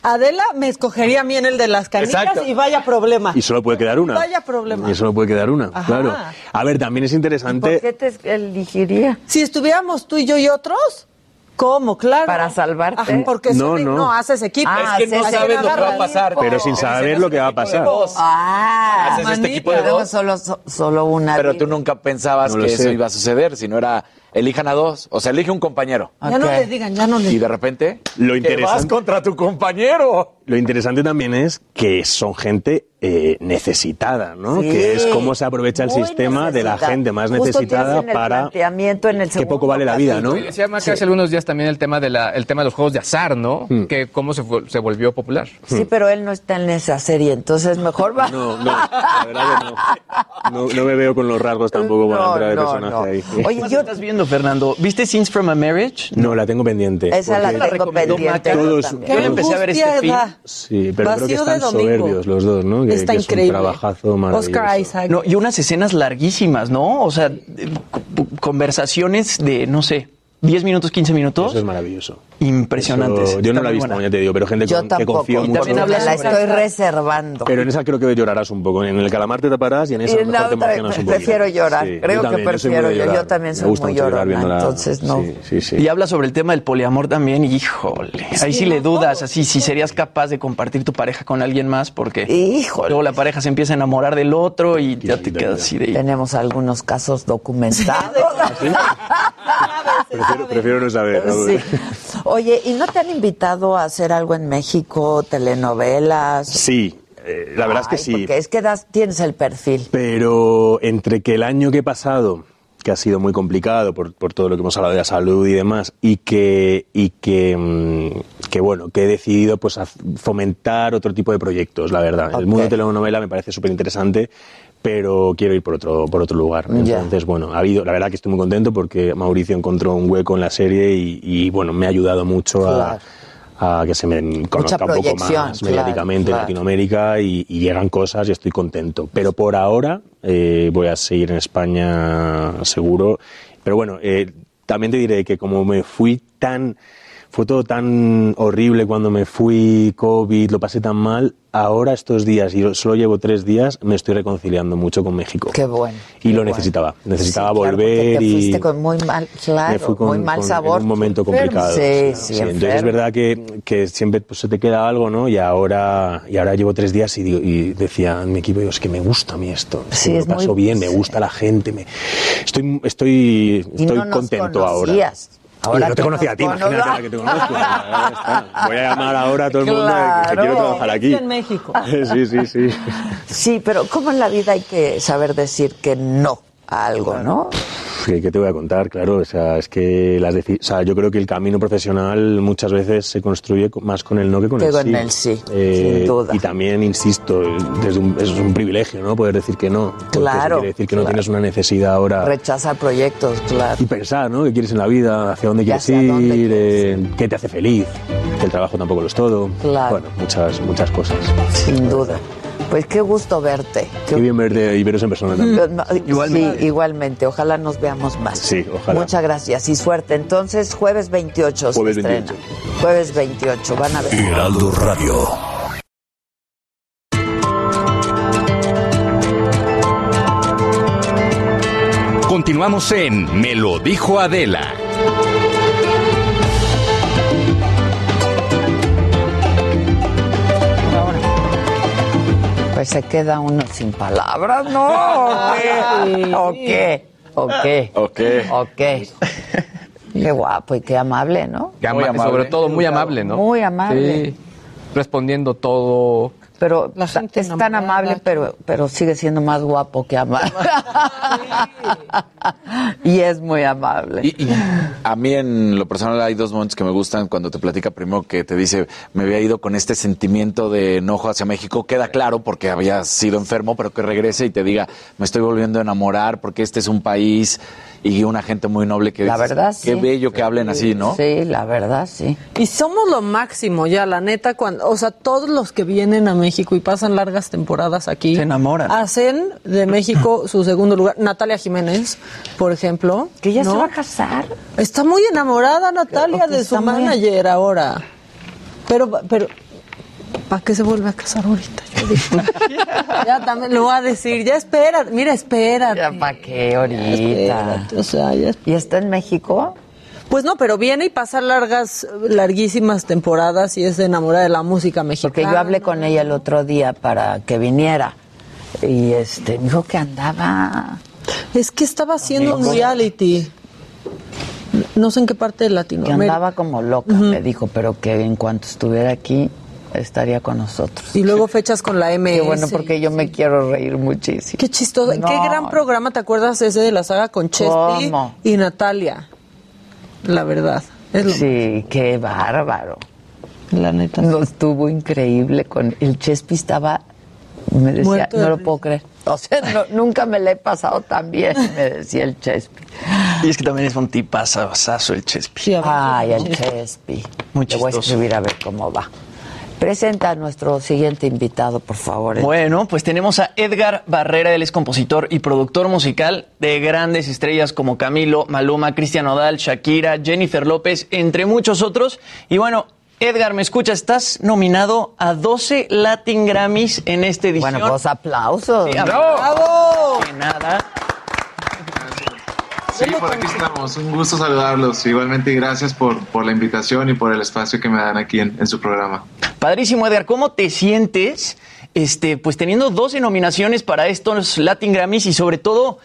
Adela me escogería a mí en el de las canicas Exacto. y vaya problema. Y solo puede quedar una. Vaya problema. Y solo puede quedar una, Ajá. claro. A ver, también es ¿Por interesante. qué te elegiría? Si estuviéramos tú y yo y otros, ¿cómo? Claro. ¿Para salvarte? Ajá, porque No, si- no. no haces equipo. Ah, es que no sí, sabes lo que va a pasar. Pero sin saber lo que va a pasar. Ah, Haces este equipo de luego dos. solo, so- solo una. Pero tú nunca pensabas No que eso iba a suceder, sino era elijan a dos, o sea, elige un compañero. Ya no Ok. le digan, ya no le Y de repente Lo que vas interesante- contra tu compañero. Lo interesante también es que son gente eh, necesitada, ¿no? Sí. Que es cómo se aprovecha el Muy sistema de la gente más Justo necesitada el para planteamiento en el qué poco vale la vida, ¿no? Y decía Maca hace algunos días también el tema de la, el tema de los juegos de azar, ¿no? Hmm. Que cómo se, se volvió popular. Sí, pero él no está en esa serie, entonces mejor va. No, no, la verdad que no. No, no me veo con los rasgos tampoco para No, entrar de no, personaje no. ahí. Oye, ¿Cuál yo estás viendo, Fernando? ¿Viste Scenes from a Marriage? No, la tengo pendiente. esa la tengo pendiente. Todos-. Yo le empecé a ver este fin. Sí, pero creo que están soberbios los dos, ¿no? Que, Está que es un increíble. trabajazo maravilloso. Oscar Isaac. No, y unas escenas larguísimas, ¿no? O sea, eh, co- conversaciones de, no sé, 10 minutos, 15 minutos. Eso es maravilloso. Impresionantes. Eso- yo no la he visto, buena. ya te digo, pero gente Yo con- que tampoco. confío y mucho. también habla me la estoy reservando. Pero en esa creo que llorarás un poco. En el calamar te taparás y en esa Y en mejor te emocionas un poco. prefiero llorar. Creo que prefiero yo. Yo también soy muy llorona, entonces no. Sí, sí, sí. Y habla sobre el tema del poliamor también, híjole, ahí sí le dudas, así, si serías capaz de compartir tu pareja con alguien más, porque Híjole. luego la pareja se empieza a enamorar del otro y ya te quedas así de... Tenemos algunos casos documentados. Prefiero, prefiero no saber. Oye, ¿y no te han invitado a hacer algo en México, telenovelas? Sí, eh, la verdad es que sí. Porque es que das, tienes el perfil. Pero entre que el año que he pasado, que ha sido muy complicado por, por todo lo que hemos hablado de la salud y demás, y que, y que, mm, que bueno, que he decidido pues fomentar otro tipo de proyectos, la verdad. El mundo de telenovela me parece súper interesante, pero quiero ir por otro, por otro lugar. Entonces, bueno, ha habido, la verdad que estoy muy contento porque Mauricio encontró un hueco en la serie y, y, bueno, me ha ayudado mucho a- Claro. a que se me conozca un poco más claro, mediáticamente claro. en Latinoamérica y, y llegan cosas y estoy contento. Pero por ahora eh, voy a seguir en España seguro. Pero bueno, eh, también te diré que como me fui tan fue todo tan horrible cuando me fui, COVID, lo pasé tan mal. Ahora estos días, y solo llevo tres días, me estoy reconciliando mucho con México. Qué bueno. Y lo necesitaba. Necesitaba Sí, claro, volver te y... fuiste con muy mal, claro, me fui con- muy mal con- sabor. En un momento complicado. Sí, sí, Entonces es verdad que, que siempre pues, se te queda algo, ¿no? Y ahora, y ahora llevo tres días y, digo- y decía en mi equipo, digo, es que me gusta a mí esto. es que Sí, me es lo paso muy- bien, me gusta la gente. Me... Estoy, estoy, estoy no nos contento ahora. Ahora no te conocía a ti, imagínate ahora que te conozco. Voy a llamar ahora a todo el mundo que- quiero trabajar aquí. en México. Sí, sí, sí. Sí, pero como en la vida hay que saber decir que no a algo, ¿no? ¿Qué, qué te voy a contar? Claro, o sea, es que las deci- o sea, yo creo que el camino profesional muchas veces se construye co- más con el no que con Que el con sí. el sí, Eh, sin duda. Y también, insisto, desde un- es un privilegio, ¿no? Poder decir que no. Claro, quiere decir que no tienes una necesidad ahora. Rechazar proyectos, claro. Y pensar, ¿no? ¿Qué quieres en la vida? ¿Hacia dónde quieres a ir? dónde eh, ¿Qué te hace feliz? Que el trabajo tampoco lo es todo. Claro. Bueno, muchas, muchas cosas. Sin duda. Pues qué gusto verte. Qué bien verte y veros en persona también. Igualmente. Sí, igualmente. Ojalá nos veamos más. Sí, ojalá. Muchas gracias y suerte. Entonces, jueves 28 se Jueves estrena. Jueves 28. Van a ver. Heraldo Radio. Continuamos en Me lo dijo Adela. Pues se queda uno sin palabras, ¿no? ¿O qué? ¿O qué? ¿O qué? ¿O qué? Qué guapo y qué amable, ¿no? Que ama- Sobre todo muy amable, ¿no? Muy amable. Sí, respondiendo todo. Pero es tan amable, pero, pero sigue siendo más guapo que amable. y es muy amable. Y, y a mí en lo personal hay dos momentos que me gustan cuando te platica primero que te dice me había ido con este sentimiento de enojo hacia México, queda claro porque había sido enfermo, pero que regrese y te diga me estoy volviendo a enamorar porque este es un país y una gente muy noble que La dices, verdad, qué sí. bello que hablen así, ¿no? Sí, la verdad, sí. Y somos lo máximo ya, la neta, cuando, o sea, todos los que vienen a México y pasan largas temporadas aquí, se enamoran. Hacen de México su segundo lugar. Natalia Jiménez, por ejemplo. Que ya se va a casar. Está muy enamorada Natalia que de su muy- manager ahora. Pero, pero, ¿para qué se vuelve a casar ahorita? Yo digo. ya también lo voy a decir. Ya espera, mira, espérate. Ya para qué ahorita. espérate, o sea, ya ¿Y está en México? Pues no, pero viene y pasa largas, larguísimas temporadas y es enamorada de la música mexicana. Porque yo hablé con ella el otro día para que viniera. Y este, me dijo que andaba. Es que estaba haciendo un reality. No sé en qué parte de Que Latinoamérica. andaba como loca, me dijo, pero que en cuanto estuviera aquí estaría con nosotros. Y luego fechas con la MS. Qué bueno, porque yo me quiero reír muchísimo. Qué chistoso. No. Qué gran programa, ¿te acuerdas ese de la saga con Chespi y Natalia? La verdad. Es lo Sí, qué bárbaro. La neta. No estuvo increíble con el Chespi estaba me decía, Muerto de no lo risa. puedo creer. O sea, no- nunca me le he pasado tan bien, me decía el Chespi. Y es que también es un tipazazo el Chespi. Ay, el Chespi. Muy Le voy a escribir a ver cómo va. Presenta a nuestro siguiente invitado, por favor. Bueno, pues tenemos a Edgar Barrera, él es compositor y productor musical de grandes estrellas como Camilo, Maluma, Cristian Odal, Shakira, Jennifer López, entre muchos otros. Y bueno, Edgar, ¿me escuchas? Estás nominado a 12 Latin Grammys en esta edición. Bueno, pues aplausos. Sí, ¡Bravo! Nada. Sí, por aquí estamos. Un gusto saludarlos. Igualmente, gracias por, por la invitación y por el espacio que me dan aquí en, en su programa. Padrísimo, Edgar. ¿Cómo te sientes este, pues teniendo 12 nominaciones para estos Latin Grammys y sobre todo,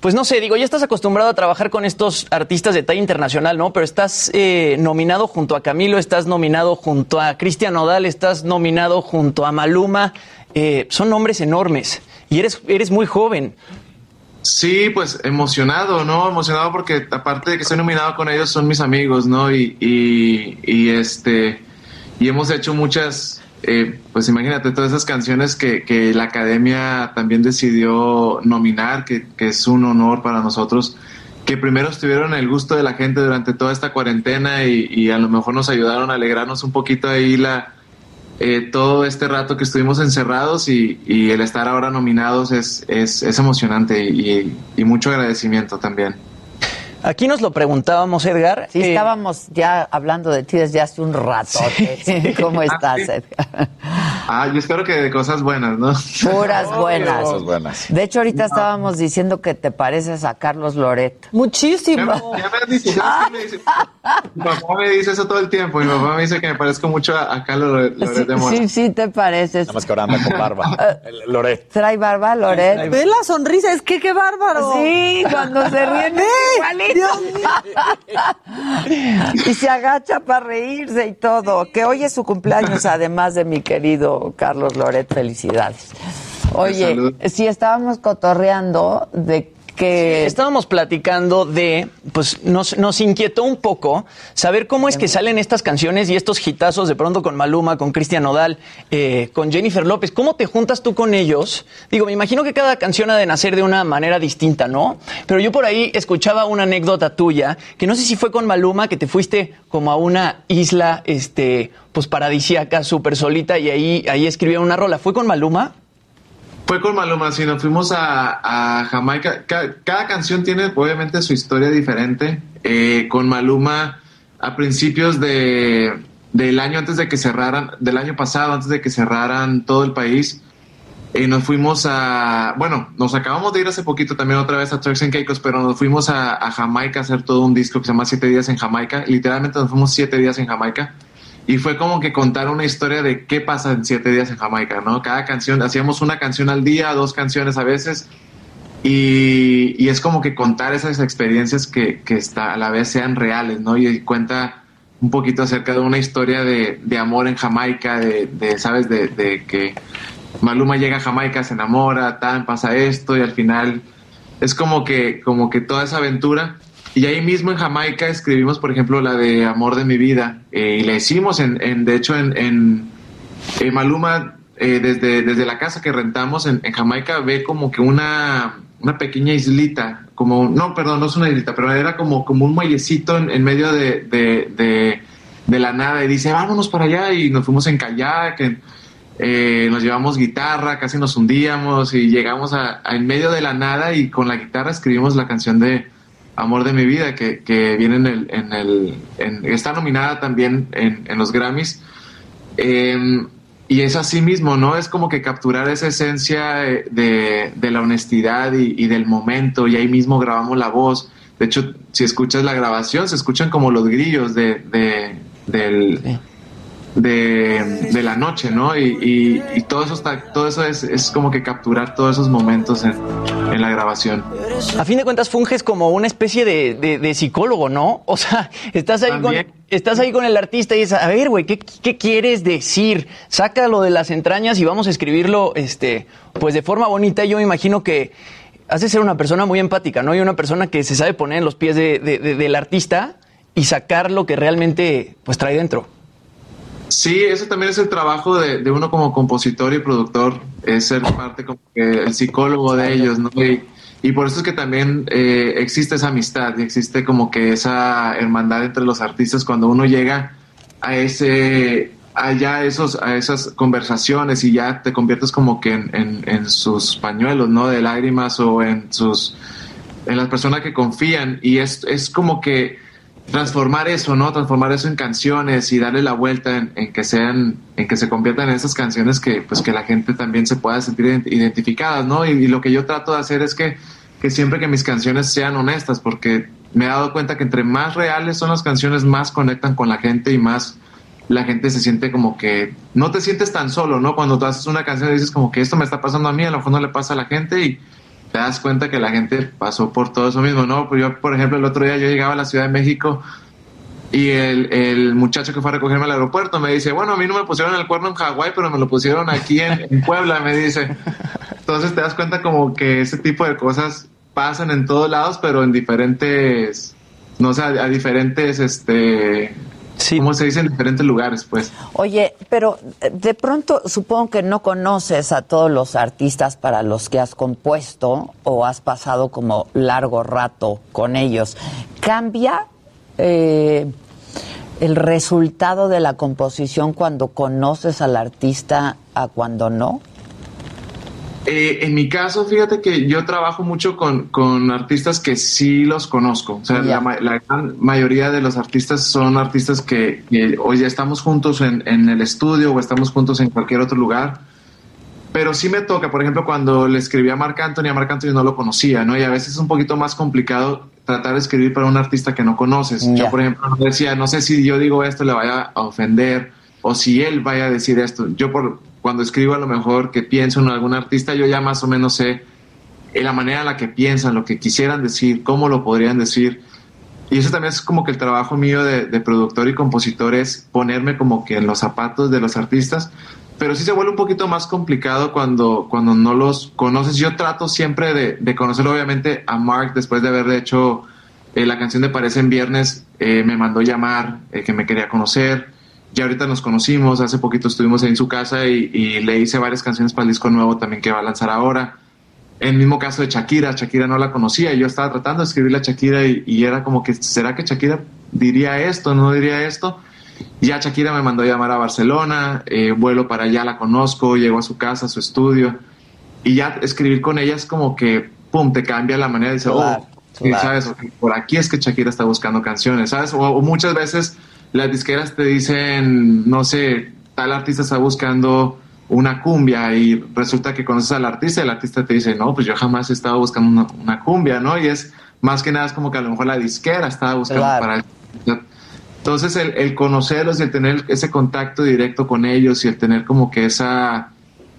pues no sé, digo, ya estás acostumbrado a trabajar con estos artistas de talla internacional, ¿no? Pero estás eh, nominado junto a Camilo, estás nominado junto a Cristian Odal, estás nominado junto a Maluma. Eh, son nombres enormes y eres, eres muy joven. Sí, pues emocionado, ¿no? Emocionado porque aparte de que estoy nominado con ellos, son mis amigos, ¿no? Y, y, este, y hemos hecho muchas, eh, pues imagínate, todas esas canciones que, que la academia también decidió nominar, que, que es un honor para nosotros, que primero estuvieron en el gusto de la gente durante toda esta cuarentena y, y a lo mejor nos ayudaron a alegrarnos un poquito ahí la, eh, todo este rato que estuvimos encerrados y, y el estar ahora nominados es, es, emocionante y, y mucho agradecimiento también. Aquí nos lo preguntábamos, Edgar. Sí, Eh, estábamos ya hablando de ti desde hace un rato. ¿Cómo estás, Edgar? Ah, yo espero que de cosas buenas, ¿no? Puras buenas. Cosas buenas. De hecho, ahorita estábamos diciendo que te pareces a Carlos Loret. Muchísimo. Ya me han dicho, ¿sabes qué me dice? Mi papá me dice eso todo el tiempo. Mi papá me dice que me parezco mucho a, a Carlos Loret Loret de Mola. Sí, sí, te pareces. Nada más que ahora anda con barba. El Loret. ¿Trae barba, Loret? Ve la sonrisa, es que qué bárbaro. Sí, cuando se ríen es igualito. y se agacha para reírse y todo. Que hoy es su cumpleaños, además de mi querido Carlos Loret. Felicidades. Oye, si estábamos cotorreando de que... Estábamos platicando de, pues nos, nos inquietó un poco saber cómo es que salen estas canciones y estos hitazos de pronto con Maluma, con Cristian Nodal, eh, con Jennifer López. ¿Cómo te juntas tú con ellos? Digo, me imagino que cada canción ha de nacer de una manera distinta, ¿no? Pero yo por ahí escuchaba una anécdota tuya, que no sé si fue con Maluma, que te fuiste como a una isla, este, pues paradisíaca, súper solita, y ahí, ahí escribía una rola. ¿Fue con Maluma? Fue con Maluma, sí, nos fuimos a, a Jamaica. Ca- Cada, canción tiene obviamente su historia diferente. Eh, con Maluma, a principios de, del año antes de que cerraran, del año pasado, antes de que cerraran todo el país, eh, nos fuimos a, bueno, nos acabamos de ir hace poquito también otra vez a Turks and Caicos, pero nos fuimos a, a Jamaica a hacer todo un disco que se llama Siete Días en Jamaica. Literalmente nos fuimos siete días en Jamaica. Y fue como que contar una historia de qué pasa en siete días en Jamaica, ¿no? Cada canción, hacíamos una canción al día, dos canciones a veces, y, y es como que contar esas experiencias que, que está, a la vez sean reales, ¿no? Y cuenta un poquito acerca de una historia de, de amor en Jamaica, de, ¿sabes? De, de que Maluma llega a Jamaica, se enamora, tan, pasa esto, y al final es como que, como que toda esa aventura. Y ahí mismo en Jamaica escribimos, por ejemplo, la de Amor de mi vida. eh, y la hicimos, en, en- de hecho, en, en- Maluma, eh, desde, desde la casa que rentamos en, en Jamaica, ve como que una, una pequeña islita, como, no, perdón, no es una islita, pero era como, como un muellecito en, en medio de, de, de- de la nada. Y dice, vámonos para allá. Y nos fuimos en kayak, eh, nos llevamos guitarra, casi nos hundíamos y llegamos a, a en medio de la nada y con la guitarra escribimos la canción de Amor de mi vida que, que viene en el, en el en- está nominada también en, en los Grammys Eh, y es así mismo, ¿no? Es como que capturar esa esencia de, de la honestidad y, y del momento y ahí mismo grabamos la voz. De hecho, si escuchas la grabación, se escuchan como los grillos de, de- del, de, de la noche, ¿no? Y, y- y todo eso, está, todo eso es, es como que capturar todos esos momentos en, en la grabación. A fin de cuentas funges como una especie de, de- de psicólogo, ¿no? O sea, estás ahí, con, estás ahí con el artista y dices, a ver, güey, ¿qué, qué quieres decir? Sácalo de las entrañas y vamos a escribirlo, este, pues de forma bonita. Yo me imagino que has de ser una persona muy empática, ¿no? Y una persona que se sabe poner en los pies de- de- de- del artista y sacar lo que realmente, pues, trae dentro. Sí, eso también es el trabajo de, de uno como compositor y productor, es ser parte como que el psicólogo de ellos, ¿no? Y, y por eso es que también eh, existe esa amistad y existe como que esa hermandad entre los artistas cuando uno llega a ese allá esos a esas conversaciones y ya te conviertes como que en, en- en sus pañuelos, ¿no? De lágrimas o en sus en las personas que confían y es, es como que transformar eso, ¿no? Transformar eso en canciones y darle la vuelta en, en que sean, en que se conviertan en esas canciones que, pues, que la gente también se pueda sentir ident- identificadas, ¿no? Y, y lo que yo trato de hacer es que, que siempre que mis canciones sean honestas, porque me he dado cuenta que entre más reales son las canciones, más conectan con la gente y más la gente se siente como que no te sientes tan solo, ¿no? Cuando tú haces una canción y dices como que esto me está pasando a mí, a lo mejor no le pasa a la gente y te das cuenta que la gente pasó por todo eso mismo, ¿no? Pues yo, por ejemplo, el otro día yo llegaba a la Ciudad de México y el, el muchacho que fue a recogerme al aeropuerto me dice, bueno, a mí no me pusieron el cuerno en Hawái, pero me lo pusieron aquí en, Puebla, me dice. Entonces te das cuenta como que ese tipo de cosas pasan en todos lados, pero en diferentes, no sé, a diferentes, este, ¿cómo se dice? En diferentes lugares, pues. Oye, pero eh, de pronto supongo que no conoces a todos los artistas para los que has compuesto o has pasado como largo rato con ellos. ¿Cambia eh, el resultado de la composición cuando conoces al artista a cuando no? Eh, en mi caso, fíjate que yo trabajo mucho con, con artistas que sí los conozco. O sea, la, ma- la gran mayoría de los artistas son artistas que, que hoy ya estamos juntos en, en el estudio o estamos juntos en cualquier otro lugar. Pero sí me toca, por ejemplo, cuando le escribí a Marc Anthony, a Marc Anthony no lo conocía, ¿no? Y a veces es un poquito más complicado tratar de escribir para un artista que no conoces. Yo, por ejemplo, decía, no sé si yo digo esto le vaya a ofender o si él vaya a decir esto. Yo por cuando escribo a lo mejor que pienso en algún artista, yo ya más o menos sé eh, la manera en la que piensan, lo que quisieran decir, cómo lo podrían decir. Y eso también es como que el trabajo mío de, de productor y compositor es ponerme como que en los zapatos de los artistas. Pero sí se vuelve un poquito más complicado cuando, cuando no los conoces. Yo trato siempre de, de conocer obviamente a Mark después de haberle hecho eh, la canción de Parece en Viernes. eh, me mandó llamar, eh, que me quería conocer. Ya ahorita nos conocimos, hace poquito estuvimos ahí en su casa y, y le hice varias canciones para el disco nuevo también que va a lanzar ahora. El mismo caso de Shakira, Shakira no la conocía y yo estaba tratando de escribirle a Shakira y, y era como que, ¿será que Shakira diría esto, no diría esto? Y ya Shakira me mandó a llamar a Barcelona, eh, vuelo para allá, la conozco, llego a su casa, a su estudio y ya escribir con ella es como que, pum, te cambia la manera de decir, Claro, oh, claro. ¿sabes? Por aquí es que Shakira está buscando canciones, ¿sabes? O, o muchas veces las disqueras te dicen, no sé, tal artista está buscando una cumbia y resulta que conoces al artista y el artista te dice, no, pues yo jamás he estado buscando una, una cumbia, ¿no? Y es más que nada es como que a lo mejor la disquera estaba buscando Claro. para el- entonces el, el conocerlos y el tener ese contacto directo con ellos y el tener como que esa,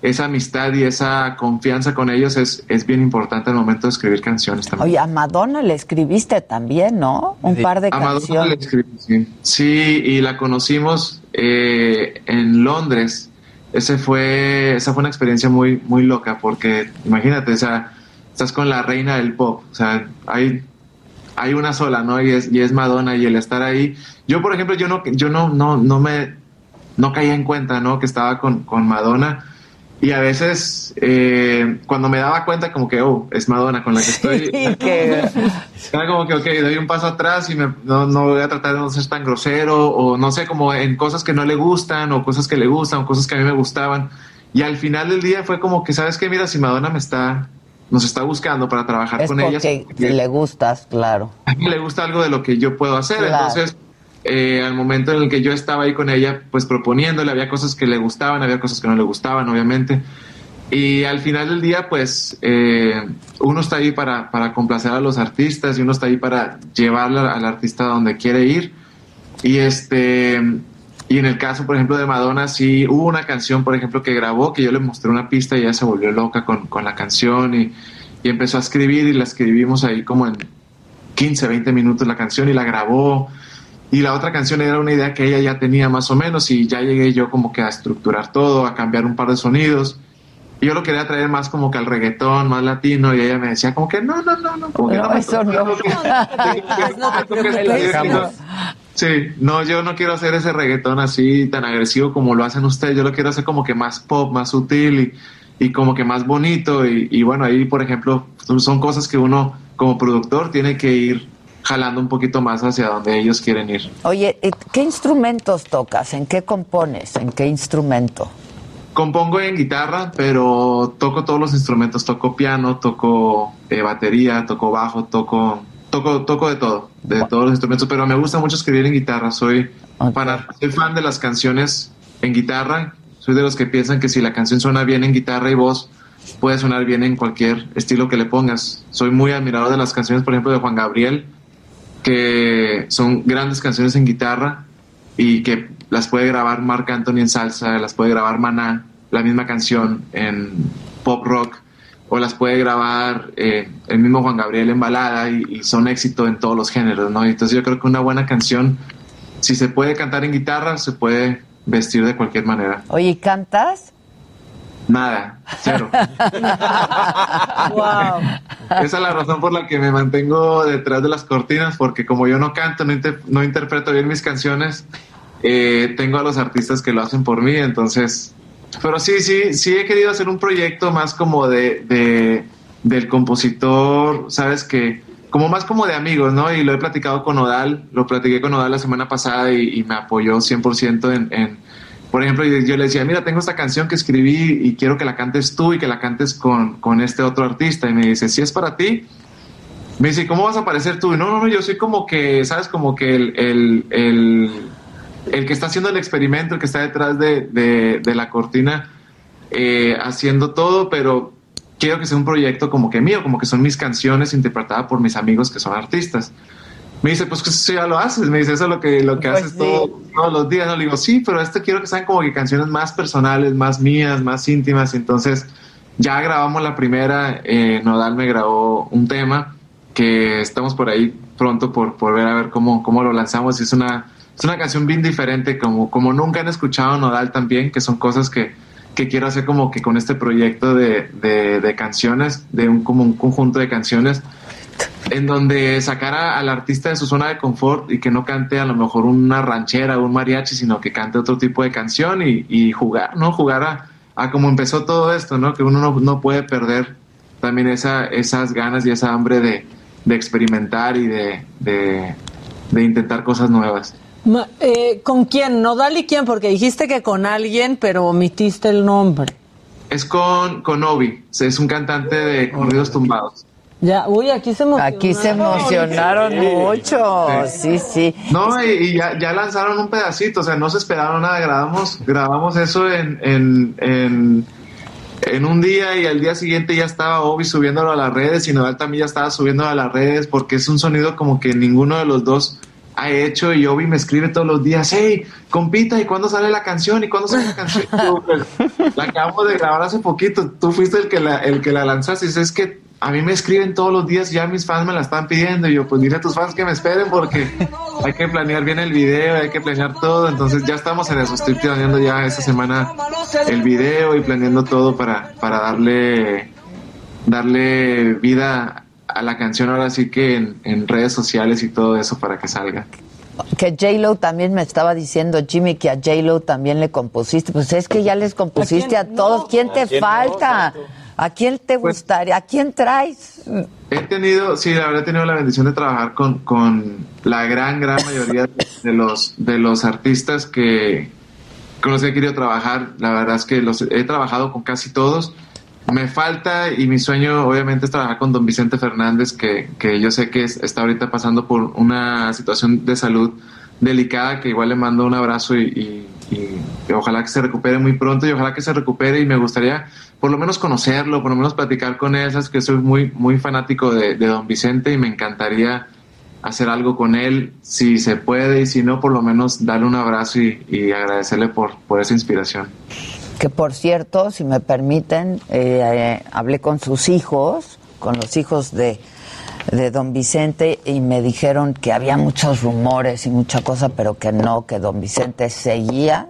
esa amistad y esa confianza con ellos es, es bien importante al momento de escribir canciones también. Oye, a Madonna le escribiste también, ¿no? Un par de A Madonna canciones. le escribí, sí. Sí, y la conocimos eh, en Londres. Ese fue, esa fue una experiencia muy, muy loca porque imagínate, o sea, estás con la reina del pop, o sea, hay, hay una sola, ¿no? Y es, y es Madonna y el estar ahí. Yo, por ejemplo, yo no, yo no, no, no me, no caía en cuenta, ¿no? Que estaba con, con Madonna. Y a veces, eh, cuando me daba cuenta, como que, oh, es Madonna con la que estoy. Era como que, ok, doy un paso atrás y me- no, no voy a tratar de no ser tan grosero, o no sé, como en cosas que no le gustan, o cosas que le gustan, o cosas que a mí me gustaban. Y al final del día fue como que, ¿sabes qué? Mira, si Madonna me está, nos está buscando para trabajar Es con ella. porque le gustas, claro. A mí le gusta algo de lo que yo puedo hacer. Claro. Entonces, eh, al momento en el que yo estaba ahí con ella, pues proponiéndole, había cosas que le gustaban, había cosas que no le gustaban, obviamente. Y al final del día, pues eh, uno está ahí para, para complacer a los artistas y uno está ahí para llevarle al artista donde quiere ir. Y este y en el caso, por ejemplo, de Madonna, sí hubo una canción, por ejemplo, que grabó, que yo le mostré una pista y ella se volvió loca con, con la canción y, y empezó a escribir y la escribimos ahí como en 15, 20 minutos la canción y la grabó. Y la otra canción era una idea que ella ya tenía más o menos y ya llegué yo como que a estructurar todo, a cambiar un par de sonidos. Y yo lo quería traer más como que al reggaetón, más latino y ella me decía como que no, no, no, no, como que No, me eso no. no. Sí, no, yo no quiero hacer ese reggaetón así tan agresivo como lo hacen ustedes. Yo lo quiero hacer como que más pop, más sutil y, y como que más bonito. Y, y bueno, ahí, por ejemplo, son cosas que uno como productor tiene que ir jalando un poquito más hacia donde ellos quieren ir. Oye, ¿qué instrumentos tocas? ¿En qué compones? ¿En qué instrumento? Compongo en guitarra, pero toco todos los instrumentos. Toco piano, toco eh, batería, toco bajo, toco, toco, toco de todo, de todos los instrumentos. Pero me gusta mucho escribir en guitarra. Soy, fan, soy fan de las canciones en guitarra. Soy de los que piensan que si la canción suena bien en guitarra y voz, puede sonar bien en cualquier estilo que le pongas. Soy muy admirador de las canciones, por ejemplo, de Juan Gabriel, que son grandes canciones en guitarra y que las puede grabar Marc Anthony en salsa, las puede grabar Maná, la misma canción en pop rock, o las puede grabar eh, el mismo Juan Gabriel en balada y, y son éxito en todos los géneros, ¿no? Entonces yo creo que una buena canción, si se puede cantar en guitarra, se puede vestir de cualquier manera. Oye, ¿y cantas? Nada, cero. wow. Esa es la razón por la que me mantengo detrás de las cortinas, porque como yo no canto, no, inter- no interpreto bien mis canciones, eh, tengo a los artistas que lo hacen por mí, entonces... Pero sí, sí, sí he querido hacer un proyecto más como de, de- del compositor, ¿sabes? Que como más como de amigos, ¿no? Y lo he platicado con Odal, lo platiqué con Odal la semana pasada y, y me apoyó 100% en, en por ejemplo, yo, le decía, mira, tengo esta canción que escribí y quiero que la cantes tú y que la cantes con, con este otro artista. Y me dice, si es para ti, me dice, ¿cómo vas a aparecer tú? No, no, no, yo soy como que, ¿sabes? Como que el, el, el, el que está haciendo el experimento, el que está detrás de, de, de la cortina, eh, haciendo todo, pero quiero que sea un proyecto como que mío, como que son mis canciones interpretadas por mis amigos que son artistas. Me dice, pues que eso ya lo haces. Me dice, eso es lo que, lo que Pues haces sí. todo- todos los días. ¿no? Le digo, sí, pero esto quiero que sean como que canciones más personales, más mías, más íntimas. Entonces, ya grabamos la primera. eh, Nodal me grabó un tema que estamos por ahí pronto por, por ver a ver cómo, cómo lo lanzamos. Es una, es una canción bien diferente, como, como nunca han escuchado Nodal también, que son cosas que, que quiero hacer como que con este proyecto de, de, de canciones, de un, como un conjunto de canciones en donde sacara al artista de su zona de confort y que no cante a lo mejor una ranchera o un mariachi, sino que cante otro tipo de canción y, y jugar, ¿no? Jugar a, a como empezó todo esto, ¿no? Que uno no, no puede perder también esa, esas ganas y esa hambre de, de experimentar y de, de, de intentar cosas nuevas. Eh, ¿Con quién? ¿Nodal y quién? Porque dijiste que con alguien, pero omitiste el nombre. Es con, con Obi, es un cantante de corridos tumbados. Ya, uy, aquí se emocionaron. Aquí se emocionaron mucho. Sí, sí. No, y, y ya, ya lanzaron un pedacito, o sea, no se esperaron nada, grabamos, grabamos eso en, en, en, en un día y al día siguiente ya estaba Obi subiéndolo a las redes y Nodal también ya estaba subiéndolo a las redes porque es un sonido como que ninguno de los dos ha hecho y Obi me escribe todos los días, hey, compita, ¿y cuándo sale la canción? ¿Y cuándo sale la canción? "Pues, la acabamos de grabar hace poquito, tú fuiste el que la, el que la lanzaste, y dices, es que a mí me escriben todos los días, ya mis fans me la están pidiendo, y yo, pues dile a tus fans que me esperen porque hay que planear bien el video, hay que planear todo, entonces ya estamos en eso, estoy planeando ya esta semana el video y planeando todo para, para darle, darle vida a la canción ahora sí que en, en redes sociales y todo eso para que salga. Que J-Lo también me estaba diciendo, Jimmy, que a J-Lo también le compusiste. Pues es que ya les compusiste a, todos. ¿Quién te ¿A quién no? falta? ¿A quién te gustaría? ¿A quién traes? He tenido, sí, la verdad he tenido la bendición de trabajar con, con la gran, gran mayoría de los, de los artistas que con los que he querido trabajar. La verdad es que los he trabajado con casi todos. Me falta y mi sueño obviamente es trabajar con don Vicente Fernández, que, que yo sé que es- está ahorita pasando por una situación de salud delicada, que igual le mando un abrazo y, y- y ojalá que se recupere muy pronto y ojalá que se recupere y me gustaría por lo menos conocerlo, por lo menos platicar con él, sabes que soy muy, muy fanático de, de don Vicente y me encantaría hacer algo con él, si se puede y si no, por lo menos darle un abrazo y, y agradecerle por, por esa inspiración. Que por cierto, si me permiten, eh, eh, hablé con sus hijos, con los hijos de, de don Vicente, y me dijeron que había muchos rumores y mucha cosa, pero que no, que don Vicente seguía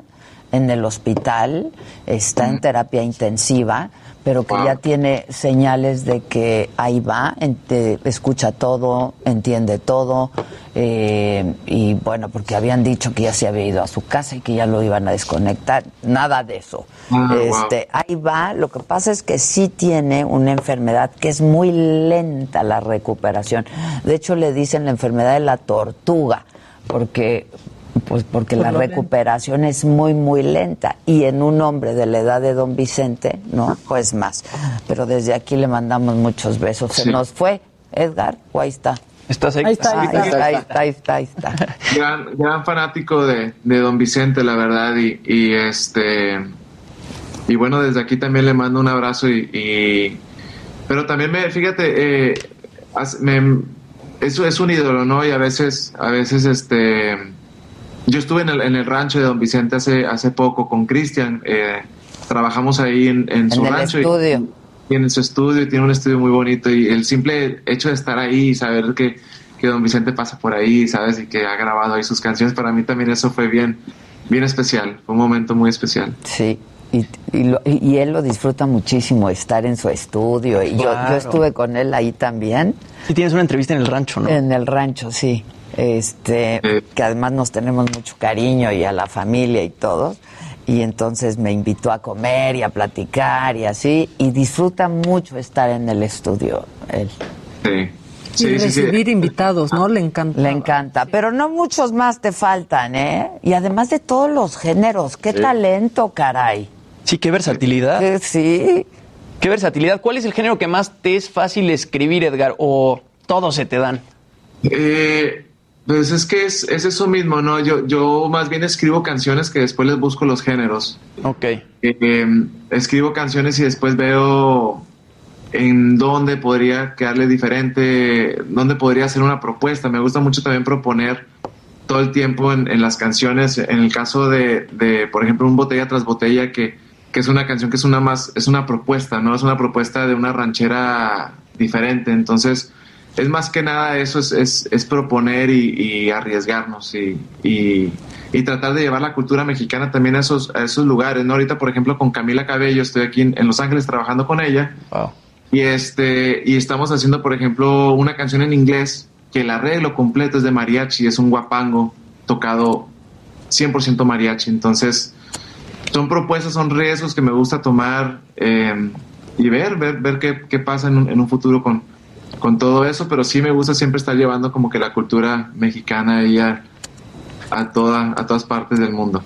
en el hospital, está en terapia intensiva, pero que ya tiene señales de que ahí va, ente- escucha todo, entiende todo, eh, y bueno, porque habían dicho que ya se había ido a su casa y que ya lo iban a desconectar, nada de eso. Ah, wow. este, ahí va, lo que pasa es que sí tiene una enfermedad que es muy lenta la recuperación. De hecho, le dicen la enfermedad de la tortuga, porque pues porque Por la recuperación es muy muy lenta y en un hombre de la edad de don Vicente, ¿no? Pues más. Pero desde aquí le mandamos muchos besos. Se nos fue Edgar, o ahí está. ¿Estás ahí? Ahí está, Ahí está, ahí está, ahí está, ahí está. gran, gran fanático de, de Don Vicente, la verdad, y, y este y bueno, desde aquí también le mando un abrazo y, y- pero también me, fíjate, eh, me- eso es un ídolo, ¿no? Y a veces, a veces este yo estuve en el, en el rancho de Don Vicente hace, hace poco con Cristian, eh, trabajamos ahí en, en su En el rancho. y- estudio. tiene su estudio y tiene un estudio muy bonito y el simple hecho de estar ahí y saber que, que don Vicente pasa por ahí, ¿sabes? Y que ha grabado ahí sus canciones, para mí también eso fue bien, bien especial, fue un momento muy especial. Sí. Y, y, lo- y- y él lo disfruta muchísimo estar en su estudio. Y yo, yo estuve con él ahí también. Y tienes una entrevista en el rancho, ¿no? En el rancho, sí. Este, que además nos tenemos mucho cariño y a la familia y todo. Y entonces me invitó a comer y a platicar y así. Y disfruta mucho estar en el estudio él. Sí. y recibir invitados, ¿no? Le encanta. Le encanta, pero no muchos más te faltan, ¿eh? Y además de todos los géneros, qué talento, caray. Sí, qué versatilidad. Sí. Qué versatilidad. ¿Cuál es el género que más te es fácil escribir, Edgar? ¿O todos se te dan? Eh, pues es que es, es, eso mismo, ¿no? Yo, yo más bien escribo canciones que después les busco los géneros. Ok. Eh, escribo canciones y después veo en dónde podría quedarle diferente, dónde podría hacer una propuesta. Me gusta mucho también proponer todo el tiempo en, en las canciones. En el caso de, de, por ejemplo, un botella tras botella, que, que es una canción que es una más, es una propuesta, ¿no? Es una propuesta de una ranchera diferente. Entonces, es más que nada eso, es, es, es proponer y, y arriesgarnos y, y, y, tratar de llevar la cultura mexicana también a esos, a esos lugares, ¿no? Ahorita, por ejemplo, con Camila Cabello, estoy aquí en, en Los Ángeles trabajando con ella. Y, este, y estamos haciendo, por ejemplo, una canción en inglés que el arreglo completo es de mariachi, es un guapango tocado 100% mariachi. Entonces, son propuestas, son riesgos que me gusta tomar eh, y ver, ver, ver qué, qué pasa en un, en un futuro con, con todo eso, pero sí me gusta siempre estar llevando como que la cultura mexicana ahí a, a, toda, a todas partes del mundo.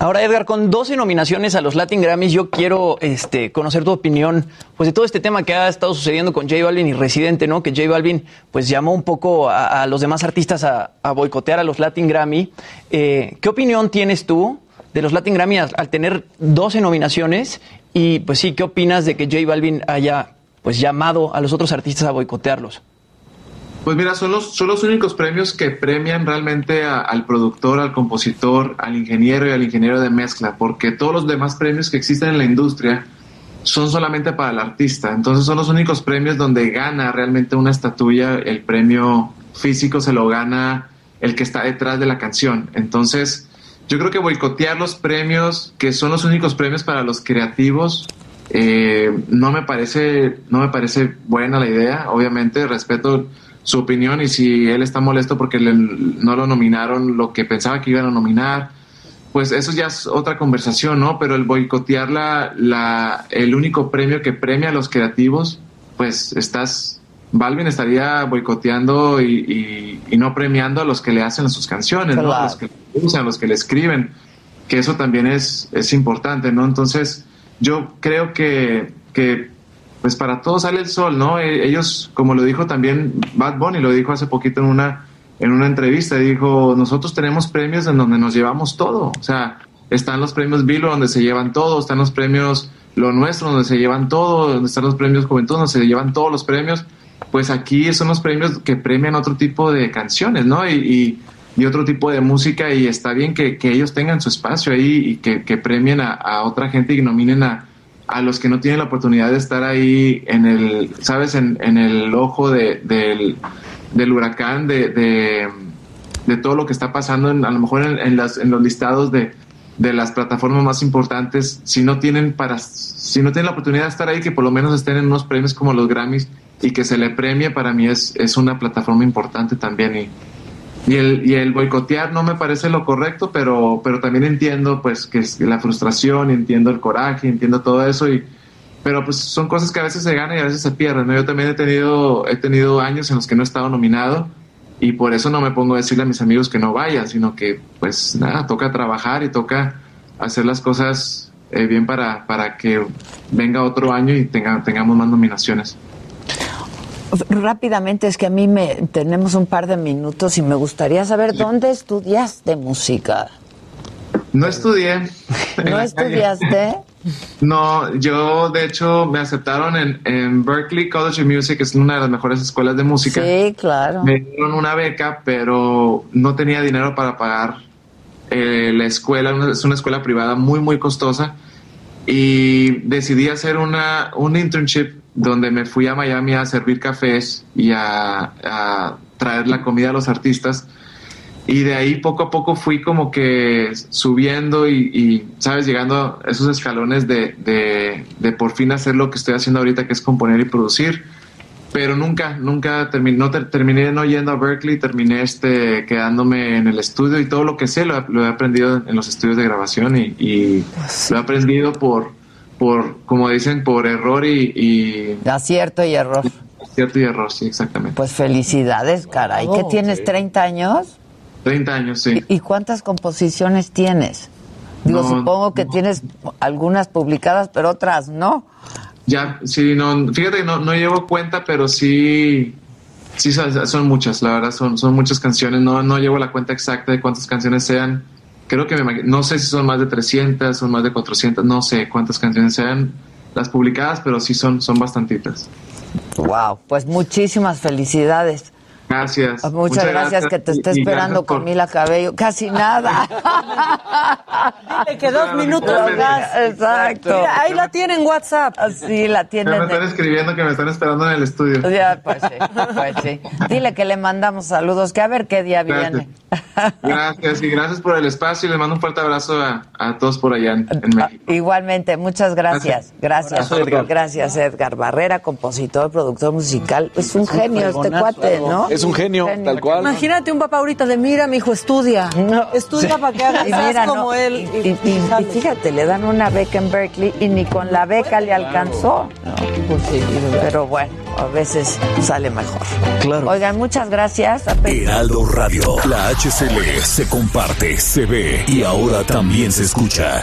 Ahora, Edgar, con 12 nominaciones a los Latin Grammys, yo quiero este, conocer tu opinión pues, de todo este tema que ha estado sucediendo con J Balvin y Residente, ¿no? Que J Balvin pues, llamó un poco a, los demás artistas a, a, boicotear a los Latin Grammy. Eh, ¿Qué opinión tienes tú de los Latin Grammy al, al, tener 12 nominaciones? Y pues sí, ¿qué opinas de que J Balvin haya pues, llamado a los otros artistas a boicotearlos? Pues mira, son los, son los únicos premios que premian realmente al productor, al compositor, al ingeniero y al ingeniero de mezcla, porque todos los demás premios que existen en la industria son solamente para el artista. Entonces son los únicos premios donde gana realmente una estatuilla, el premio físico se lo gana el que está detrás de la canción. Entonces yo creo que boicotear los premios, que son los únicos premios para los creativos, eh, no me parece no me parece buena la idea. Obviamente respeto su opinión y si él está molesto porque le, no lo nominaron lo que pensaba que iban a nominar, pues eso ya es otra conversación, ¿no? Pero el boicotear la, la, el único premio que premia a los creativos, pues estás, Balvin estaría boicoteando y, y, y no premiando a los que le hacen sus canciones, claro. ¿no? A los que le usan, a los que le escriben, que eso también es, es importante, ¿no? Entonces, yo creo que, que pues para todos sale el sol, ¿no? Ellos, como lo dijo también Bad Bunny, lo dijo hace poquito en una, en una entrevista, dijo, nosotros tenemos premios en donde nos llevamos todo, o sea, están los premios Vilo donde se llevan todo, están los premios Lo Nuestro donde se llevan todo, donde están los premios Juventud donde se llevan todos los premios, pues aquí son los premios que premian otro tipo de canciones, ¿no? Y, y, y otro tipo de música y está bien que, que, ellos tengan su espacio ahí y que, premien a, otra gente y nominen a a los que no tienen la oportunidad de estar ahí en el, ¿sabes? En, en el ojo de, del, del, huracán, de, de, de, todo lo que está pasando, en, a lo mejor en, en, las, en los listados de, de las plataformas más importantes, si no tienen para, si no tienen la oportunidad de estar ahí, que por lo menos estén en unos premios como los Grammys y que se le premie, para mí es, es una plataforma importante también y, y el, y el boicotear no me parece lo correcto, pero, pero también entiendo pues que es la frustración, entiendo el coraje, entiendo todo eso y pero pues son cosas que a veces se ganan y a veces se pierden. Yo también he tenido, he tenido años en los que no he estado nominado y por eso no me pongo a decirle a mis amigos que no vayan, sino que pues nada, toca trabajar y toca hacer las cosas eh, bien para, para que venga otro año y tenga, tengamos más nominaciones. Rápidamente, es que a mí me tenemos un par de minutos y me gustaría saber dónde estudiaste música. No estudié. ¿No estudiaste? No, yo de hecho me aceptaron en, en, Berkeley College of Music, que es una de las mejores escuelas de música. Sí, claro. Me dieron una beca, pero no tenía dinero para pagar eh, la escuela. Es una escuela privada muy, muy costosa. Y decidí hacer una, un internship donde me fui a Miami a servir cafés y a, a, traer la comida a los artistas. Y de ahí poco a poco fui como que subiendo y, y sabes, llegando a esos escalones de, de, de, por fin hacer lo que estoy haciendo ahorita, que es componer y producir. Pero nunca, nunca terminé, no, terminé no yendo a Berkeley, terminé este, quedándome en el estudio y todo lo que sé lo, lo he aprendido en los estudios de grabación y, y lo he aprendido por, por, como dicen, por error y, y... Acierto y error. Cierto y error, sí, exactamente. Pues felicidades, caray. ¿Qué tienes, 30 años? 30 años, sí. ¿Y cuántas composiciones tienes? Digo, No, supongo que tienes algunas publicadas, pero otras no. Ya, sí, no, fíjate que no, no llevo cuenta, pero sí, sí son, son muchas, la verdad, son, son muchas canciones. No, no llevo la cuenta exacta de cuántas canciones sean. Creo que me no sé si son más de 300, son más de 400, no sé cuántas canciones sean las publicadas, pero sí son, son bastantitas. Wow, pues muchísimas felicidades. Gracias. Pues Muchas, gracias, que te esté esperando por- Camila Cabello. Casi nada. Dile que dos minutos más. Exacto. Mira, ahí la tienen en WhatsApp. Sí, la tienen. me están escribiendo que me están esperando en el estudio. Ya, pues sí, pues sí. Dile que le mandamos saludos, que a ver qué día Gracias. viene. Gracias y gracias por el espacio y les mando un fuerte abrazo a, a todos por allá en, en México. Igualmente, muchas gracias. Gracias, Edgar. gracias Edgar Barrera, compositor, productor musical. Es un genio este cuate, ¿no? Es un genio, tal cual. Imagínate un papá ahorita de mira, mi hijo, estudia. Estudia para que hagas Y mira, como no, él. Y, y- y- y fíjate, le dan una beca en Berkeley y ni con la beca le alcanzó. Pues Pero bueno, a veces sale mejor. Claro. Oigan, muchas gracias. Heraldo Radio. La HCL se comparte, se ve y ahora también se escucha.